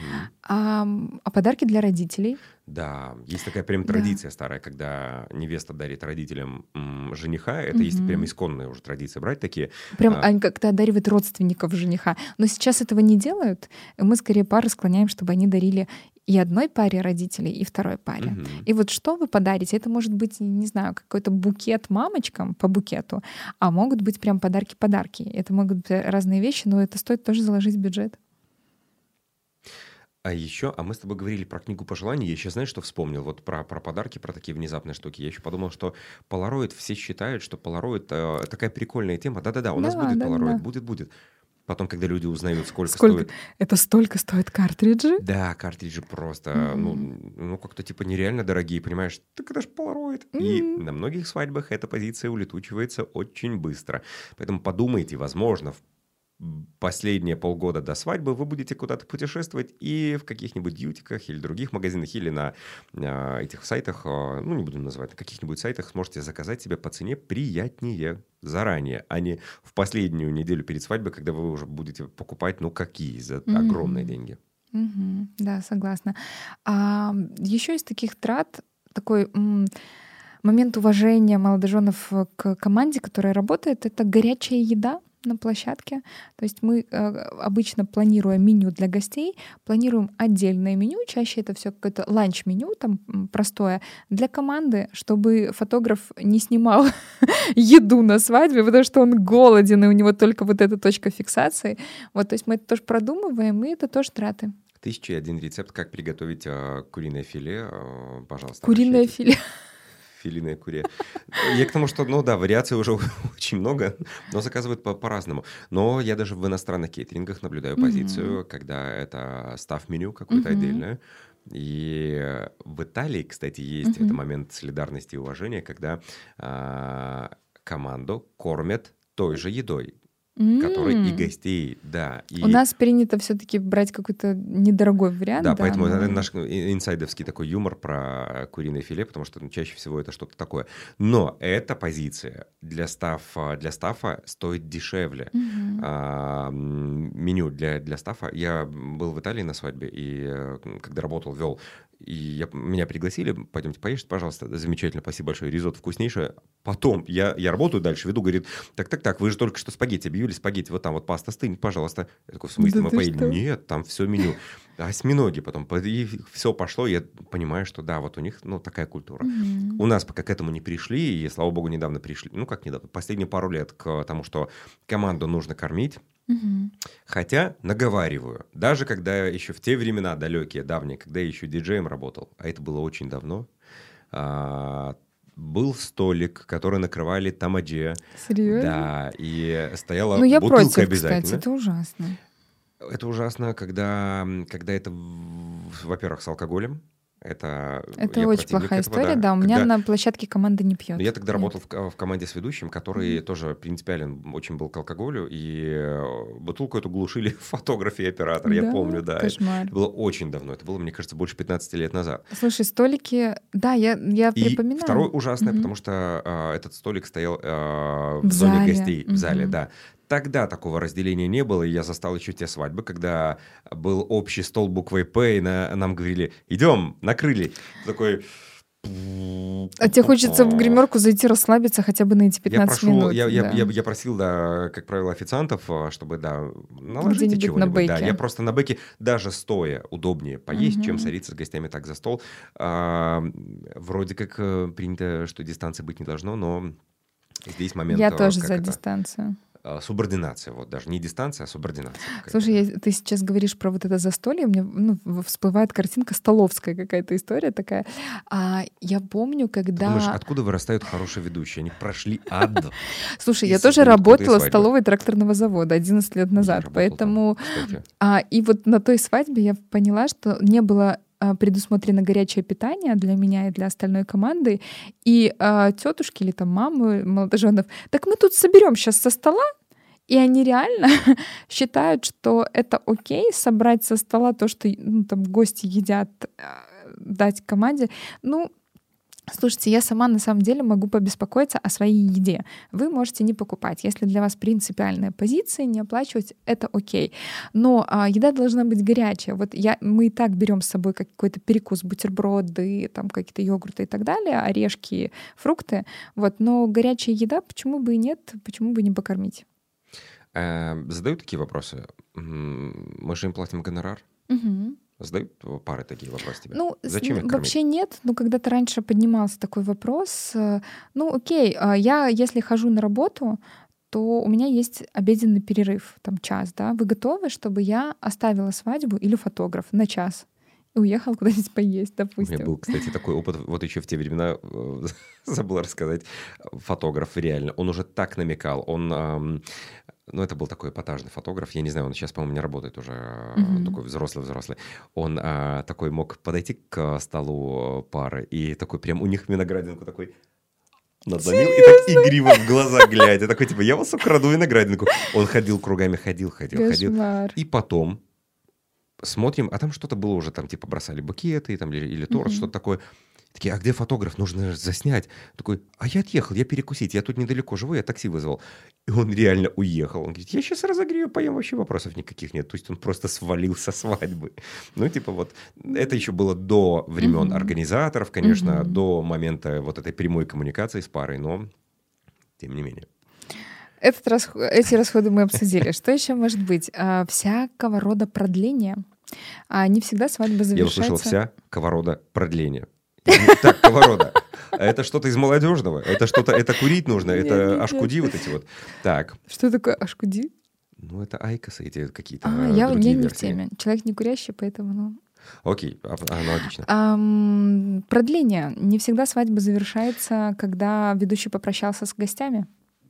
а, а подарки для родителей. Да, есть такая прям традиция да. старая, когда невеста дарит родителям м, жениха. Это угу. есть прям исконная уже традиция брать такие. Прям а, они как-то одаривают родственников жениха. Но сейчас этого не делают. Мы скорее пары склоняем, чтобы они дарили и одной паре родителей, и второй паре. Угу. И вот что вы подарите? Это может быть, не знаю, какой-то букет мамочкам по букету, а могут быть прям подарки-подарки. Это могут быть разные вещи, но это стоит тоже заложить в бюджет. А еще, а мы с тобой говорили про книгу пожеланий. Я еще, знаешь, что вспомнил? Вот про, про подарки, про такие внезапные штуки. Я еще подумал, что Polaroid, все считают, что Polaroid э, такая прикольная тема. Да-да-да, у нас да, будет да, Polaroid, да. будет, будет. Потом, когда люди узнают, сколько, сколько стоит... Это столько стоит картриджи? Да, картриджи просто, mm-hmm. ну, ну как-то типа нереально дорогие, понимаешь? Так это ж Polaroid. Mm-hmm. И на многих свадьбах эта позиция улетучивается очень быстро. Поэтому подумайте, возможно, в последние полгода до свадьбы вы будете куда-то путешествовать и в каких-нибудь ютиках или других магазинах или на э, этих сайтах, э, ну не буду называть, на каких-нибудь сайтах сможете заказать себе по цене приятнее заранее, а не в последнюю неделю перед свадьбой, когда вы уже будете покупать, ну какие, за mm-hmm. огромные деньги. Mm-hmm. Да, согласна. А, еще из таких трат такой м- момент уважения молодоженов к команде, которая работает, это горячая еда на площадке. То есть мы э, обычно, планируя меню для гостей, планируем отдельное меню, чаще это все какое-то ланч-меню, там простое, для команды, чтобы фотограф не снимал еду на свадьбе, потому что он голоден, и у него только вот эта точка фиксации. Вот, то есть мы это тоже продумываем, и это тоже траты. Тысяча и один рецепт, как приготовить э, куриное филе, э, пожалуйста. Куриное филе филиной куре. Я к тому, что, ну да, вариаций уже очень много, но заказывают по- по-разному. Но я даже в иностранных кейтерингах наблюдаю позицию, mm-hmm. когда это став-меню какое-то mm-hmm. отдельное. И в Италии, кстати, есть mm-hmm. это момент солидарности и уважения, когда а, команду кормят той же едой mm. который и гостей, да. И... У нас принято все-таки брать какой-то недорогой вариант. Да, да поэтому но... это наш инсайдовский такой юмор про куриное филе, потому что ну, чаще всего это что-то такое. Но эта позиция для стафа, для стафа стоит дешевле. Mm-hmm. а, меню для, для стафа. Я был в Италии на свадьбе, и э, когда работал, вел и я, меня пригласили, пойдемте поешьте, пожалуйста. Замечательно, спасибо большое, ризотто вкуснейшее. Потом я, я работаю дальше, веду, говорит, так-так-так, вы же только что спагетти объявили, спагетти, вот там вот паста стынет, пожалуйста. Я такой, в смысле, да мы поели? Что? Нет, там все меню. Осьминоги потом, и все пошло, я понимаю, что да, вот у них, ну, такая культура. Mm-hmm. У нас пока к этому не пришли, и, слава богу, недавно пришли, ну, как недавно, последние пару лет к тому, что команду нужно кормить, Угу. Хотя наговариваю, даже когда еще в те времена далекие, давние, когда я еще диджеем работал, а это было очень давно, а, был столик, который накрывали тамадже. Серьезно? Да, и стояла ну, я бутылка против, обязательно. Кстати, это ужасно. Это ужасно, когда, когда это, во-первых, с алкоголем, это, это очень плохая этого, история, да. да. У меня на площадке команда не пьет. Я тогда Нет. работал в, в команде с ведущим, который mm-hmm. тоже принципиален очень был к алкоголю, и бутылку эту глушили фотографии и оператор, да? я помню, да. Кошмар. Это было очень давно, это было, мне кажется, больше 15 лет назад. Слушай, столики, да, я, я и припоминаю. второй ужасный, mm-hmm. потому что э, этот столик стоял э, в, в зоне зале. гостей, mm-hmm. в зале, да. Тогда такого разделения не было, и я застал еще те свадьбы, когда был общий стол буквой «П», и на, нам говорили «идем, накрыли». Такой... А тебе хочется в гримерку зайти расслабиться хотя бы на эти 15 я прошу, минут. Я, да. я, я, я просил, да, как правило, официантов, а, чтобы, да, наложите чего-нибудь. На бэке. Да, я просто на бэке даже стоя удобнее поесть, угу. чем садиться с гостями так за стол. А, вроде как э, принято, что дистанции быть не должно, но здесь момент... Я тоже за это? дистанцию. А, субординация, вот даже не дистанция, а субординация. Слушай, я, ты сейчас говоришь про вот это застолье, мне ну, всплывает картинка столовская какая-то история такая. А я помню, когда... Думаешь, откуда вырастают хорошие ведущие? Они прошли ад. Слушай, я тоже работала в столовой тракторного завода 11 лет назад, поэтому... А, и вот на той свадьбе я поняла, что не было предусмотрено горячее питание для меня и для остальной команды. И а, тетушки или там мамы молодоженов, так мы тут соберем сейчас со стола, и они реально считают, что это окей собрать со стола то, что ну, там гости едят, а, дать команде. Ну, Слушайте, я сама на самом деле могу побеспокоиться о своей еде. Вы можете не покупать. Если для вас принципиальная позиция, не оплачивать, это окей. Но а, еда должна быть горячая. Вот я, мы и так берем с собой какой-то перекус, бутерброды, там какие-то йогурты и так далее, орешки, фрукты. Вот, но горячая еда, почему бы и нет, почему бы не покормить? Э, задают такие вопросы. Мы же им платим гонорар. Угу. Задают пары такие вопросы тебе? Ну, Зачем их вообще нет. Ну, когда-то раньше поднимался такой вопрос. Э, ну, окей, а я, если хожу на работу, то у меня есть обеденный перерыв, там час, да. Вы готовы, чтобы я оставила свадьбу или фотограф на час? Уехал куда-нибудь поесть, допустим. У меня был, кстати, такой опыт, вот еще в те времена, э, забыл рассказать, фотограф реально, он уже так намекал, он ну, это был такой эпатажный фотограф, я не знаю, он сейчас, по-моему, не работает уже, mm-hmm. такой взрослый-взрослый. Он а, такой мог подойти к столу пары и такой прям у них виноградинку такой надломил и так игриво в глаза глядя. Такой, типа, я вас украду виноградинку. Он ходил кругами, ходил, ходил, Кошмар. ходил. И потом смотрим, а там что-то было уже, там, типа, бросали букеты там, или, или торт, mm-hmm. что-то такое. Такие, а где фотограф? Нужно заснять. Такой, а я отъехал, я перекусить, я тут недалеко живу, я такси вызвал. И он реально уехал. Он говорит, я сейчас разогрею, поем, вообще вопросов никаких нет. То есть он просто свалил со свадьбы. Ну, типа вот, это еще было до времен mm-hmm. организаторов, конечно, mm-hmm. до момента вот этой прямой коммуникации с парой, но тем не менее. Этот расход, эти расходы мы обсудили. Что еще может быть? А, всякого рода продления. А не всегда свадьба завершается... Я услышал всякого рода продления. Так, рода? Это что-то из молодежного. Это что-то, это курить нужно. Это ашкуди вот эти вот. Так. Что такое ашкуди? Ну, это айкосы эти какие-то А, я, я не в теме. Человек не курящий, поэтому, ну... Окей, а, аналогично. Um, продление. Не всегда свадьба завершается, когда ведущий попрощался с гостями.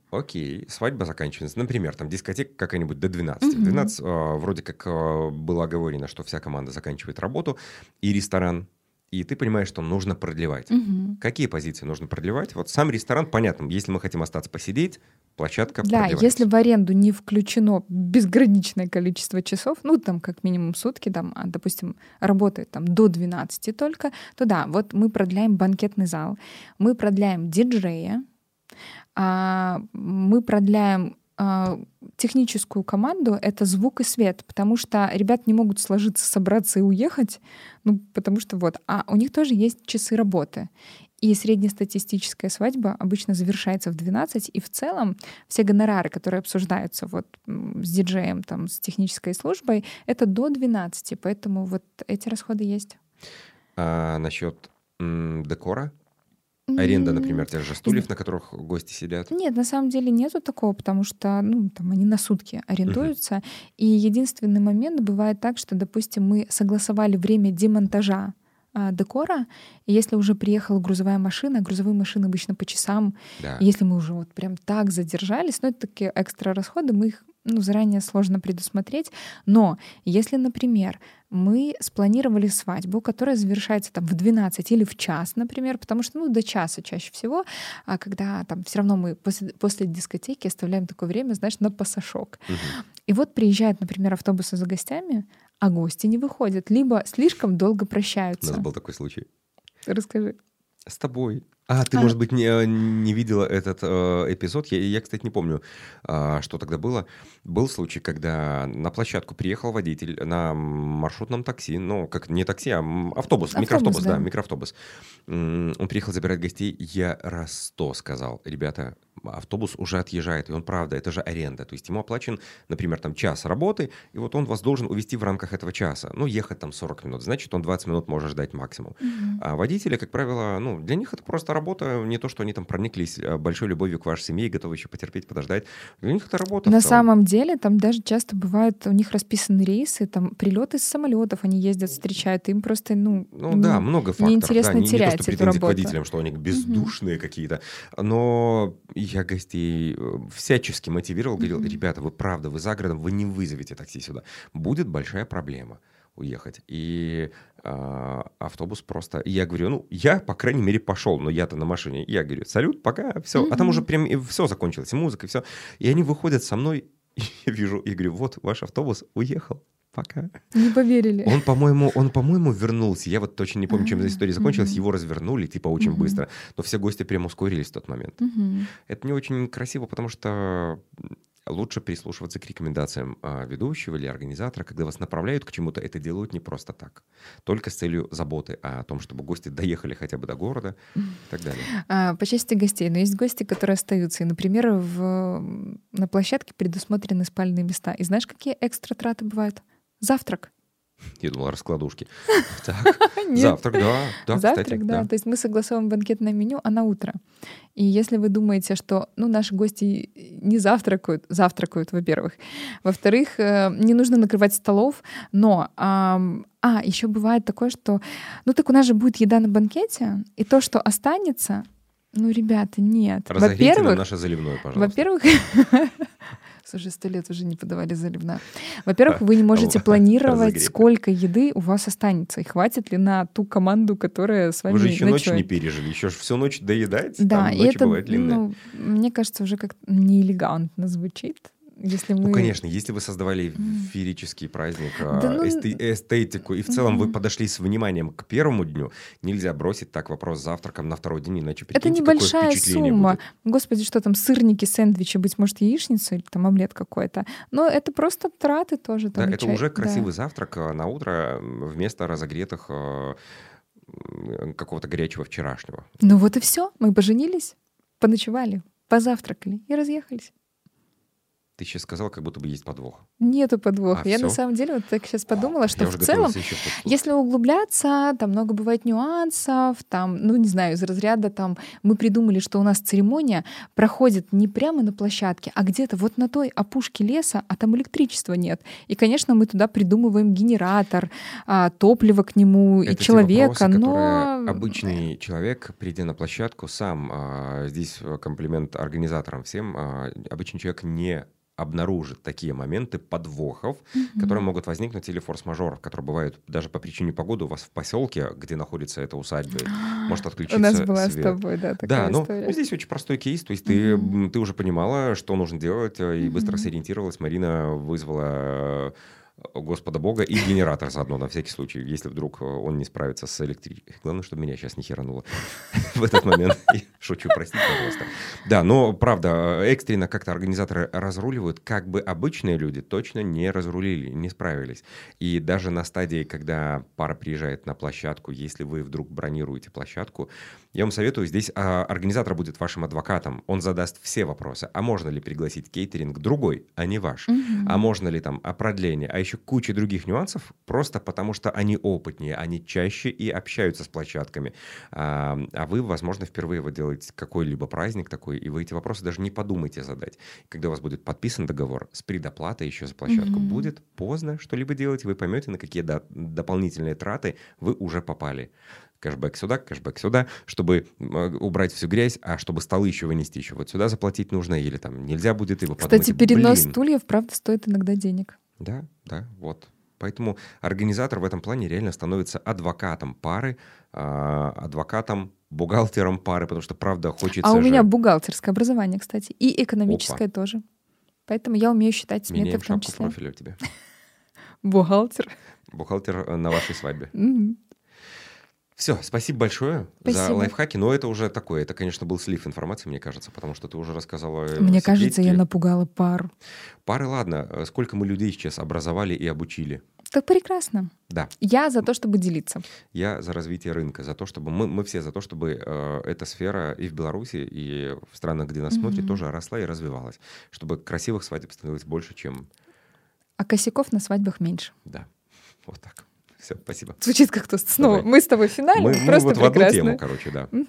Окей, свадьба заканчивается. Например, там дискотека какая-нибудь до 12. В 12 э, вроде как э, было оговорено, что вся команда заканчивает работу, и ресторан и ты понимаешь, что нужно продлевать. Угу. Какие позиции нужно продлевать? Вот сам ресторан, понятно, если мы хотим остаться посидеть, площадка Да, если в аренду не включено безграничное количество часов, ну, там, как минимум сутки, там, а, допустим, работает там до 12 только, то да, вот мы продляем банкетный зал, мы продляем диджея, мы продляем а, техническую команду — это звук и свет, потому что ребят не могут сложиться, собраться и уехать, ну, потому что вот, а у них тоже есть часы работы. И среднестатистическая свадьба обычно завершается в 12, и в целом все гонорары, которые обсуждаются вот с диджеем, там, с технической службой, это до 12, поэтому вот эти расходы есть. А насчет декора? Аренда, например, тех же стульев, на которых гости сидят? Нет, на самом деле нету такого, потому что ну, там они на сутки арендуются. uh И единственный момент бывает так, что, допустим, мы согласовали время демонтажа а, декора, и если уже приехала грузовая машина, грузовые машины обычно по часам, Да. если мы уже вот прям так задержались, ну это такие экстра расходы, мы их ну, заранее сложно предусмотреть. Но если, например, мы спланировали свадьбу, которая завершается там в 12 или в час, например, потому что ну, до часа чаще всего, а когда там все равно мы после, после дискотеки оставляем такое время, знаешь, на пасашок. Мгм. И вот приезжают, например, автобусы за гостями, а гости не выходят, либо слишком долго У прощаются. нас был такой случай. Расскажи. С тобой. А, ты, А. может быть, не, не видела этот э, эпизод. Я, я, кстати, не помню, а, что тогда было. Был случай, когда на площадку приехал водитель на маршрутном такси. Ну, как не такси, а автобус, Автобус, микроавтобус, да. да. микроавтобус. Он приехал забирать гостей. Я раз сто сказал, ребята, автобус уже отъезжает. И он, правда, это же аренда. То есть ему оплачен, например, там час работы, и вот он вас должен увезти в рамках этого часа. Ну, ехать там 40 минут. Значит, он 20 минут может ждать максимум. А водители, как правило, ну, для них это просто работа, не то, что они там прониклись э, большой любовью к вашей семье и готовы еще потерпеть, подождать. Для них это работа. На самом деле там даже часто бывают у них расписаны рейсы, там прилеты с самолетов, они ездят, встречают, им просто ну Ну да, много факторов. неинтересно да, не, не то, терять что эту к работу. водителям, что они бездушные какие-то. Но я гостей э, всячески мотивировал, говорил, ребята, вы правда, вы за городом, вы не вызовете такси сюда. Будет большая проблема уехать. И а, автобус просто... и Я говорю, ну, я, по крайней мере, пошел, но я-то на машине. Я говорю, салют, пока, все. А там уже прям все закончилось, и музыка, и все. И они выходят со мной, и я вижу, и говорю, вот, ваш автобус уехал, пока. Не поверили. Он, по-моему, он, по-моему, вернулся. Я вот точно не помню, чем эта история закончилась. Его развернули, типа, очень быстро. Но все гости прям ускорились в тот момент. Это не очень красиво, потому что лучше прислушиваться к рекомендациям а, ведущего или организатора. Когда вас направляют к чему-то, это делают не просто так. Только с целью заботы о том, чтобы гости доехали хотя бы до города и так далее. А, по части гостей. Но есть гости, которые остаются. И, например, в, на площадке предусмотрены спальные места. И знаешь, какие экстра траты бывают? Завтрак. Я думал, раскладушки. Завтрак, да, да, Завтрак, да. То есть мы согласовываем банкетное меню, а на утро. И если вы думаете, что ну, наши гости не завтракают, завтракают, во-первых. Во-вторых, э, не нужно накрывать столов, но... а, еще бывает такое, что... Ну так у нас же будет еда на банкете, и то, что останется... Ну, ребята, нет. Разогрейте Во-первых, наше заливное, пожалуйста. во-первых, слушай, сто лет уже не подавали заливна. Во-первых, вы не можете планировать, Разогрейте. сколько еды у вас останется, и хватит ли на ту команду, которая с вами Вы же еще ночь не пережили, еще ж всю ночь доедаете, Да, там ночи это, бывают длинные. ну, мне кажется, уже как неэлегантно звучит, если мы... Ну, конечно, если вы создавали феерический праздник, Да а, ну, эсте- эстетику, и в целом вы Мгм. подошли с вниманием к первому дню, нельзя бросить так вопрос с завтраком на второй день, иначе Это небольшая сумма. будет. Господи, что там, сырники, сэндвичи, быть может, яичница или там омлет какой-то. Но это просто траты тоже. Да, Там, и это чай. уже Да. красивый завтрак а, на утро вместо разогретых а, какого-то горячего вчерашнего. Ну вот и все. Мы поженились, поночевали, позавтракали и разъехались. Ты сейчас сказал, как будто бы есть подвох. Нету подвоха. А, Я на всё? самом деле вот так сейчас подумала, что Я в целом, если углубляться, там много бывает нюансов, там, ну не знаю, из разряда там мы придумали, что у нас церемония проходит не прямо на площадке, а где-то вот на той опушке леса, а там электричества нет. И, конечно, мы туда придумываем генератор, а, топливо к нему и Это те человека, вопросы, но обычный человек, придя на площадку, сам а, здесь э, комплимент организаторам всем, а, обычный человек не обнаружит такие моменты подвохов, которые могут возникнуть или форс-мажоров, которые бывают даже по причине погоды у вас в поселке, где находится эта усадьба, может отключиться у нас была свет. с тобой, да, такая Да, ну история. здесь очень простой кейс, то есть ты, Мгм. м, ты уже понимала, что нужно делать, э, и быстро Мгм. сориентировалась. Марина вызвала Господа Бога и генератор заодно, на всякий случай, если вдруг он не справится с электричеством. Главное, чтобы меня сейчас не херануло в этот момент. Шучу, простите, пожалуйста. Да, но правда, экстренно как-то организаторы разруливают, как бы обычные люди точно не разрулили, не справились. И даже на стадии, когда пара приезжает на площадку, если вы вдруг бронируете площадку, я вам советую, здесь а, организатор будет вашим адвокатом, он задаст все вопросы. А можно ли пригласить кейтеринг другой, а не ваш? А можно ли там о продлении? А еще куча других нюансов, просто потому что они опытнее, они чаще и общаются с площадками. А, а вы, возможно, впервые вы делаете какой-либо праздник такой, и вы эти вопросы даже не подумайте задать. Когда у вас будет подписан договор с предоплатой еще за площадку, угу. будет поздно что-либо делать, вы поймете, на какие до- дополнительные траты вы уже попали кэшбэк сюда, кэшбэк сюда, чтобы убрать всю грязь, а чтобы столы еще вынести еще вот сюда заплатить нужно или там нельзя будет, вы Кстати, перенос блин. стульев, правда, стоит иногда денег. Да, да, вот. Поэтому организатор в этом плане реально становится адвокатом пары, а, адвокатом, бухгалтером пары, потому что, правда, хочется А у же... меня бухгалтерское образование, кстати, и экономическое Опа. тоже. Поэтому я умею считать сметы Меняем в том числе. профиля у тебя. Бухгалтер. Бухгалтер э, на вашей свадьбе. Все, спасибо большое спасибо. за лайфхаки. Но это уже такое, это, конечно, был слив информации, мне кажется, потому что ты уже рассказала. Мне кажется, я напугала пару. Пары, ладно. Э, сколько мы людей сейчас образовали и обучили? Так прекрасно. Да. Я за то, чтобы делиться. Я за развитие рынка, за то, чтобы мы, мы все за то, чтобы э, эта сфера и в Беларуси, и в странах, где нас mm-hmm. смотрят, тоже росла и развивалась. Чтобы красивых свадеб становилось больше, чем... А косяков на свадьбах меньше. Да, вот так. Все, спасибо. Звучит как-то снова. Давай. Мы с тобой финально. Мы, мы вот прекрасно. в одну тему, короче, да. Угу.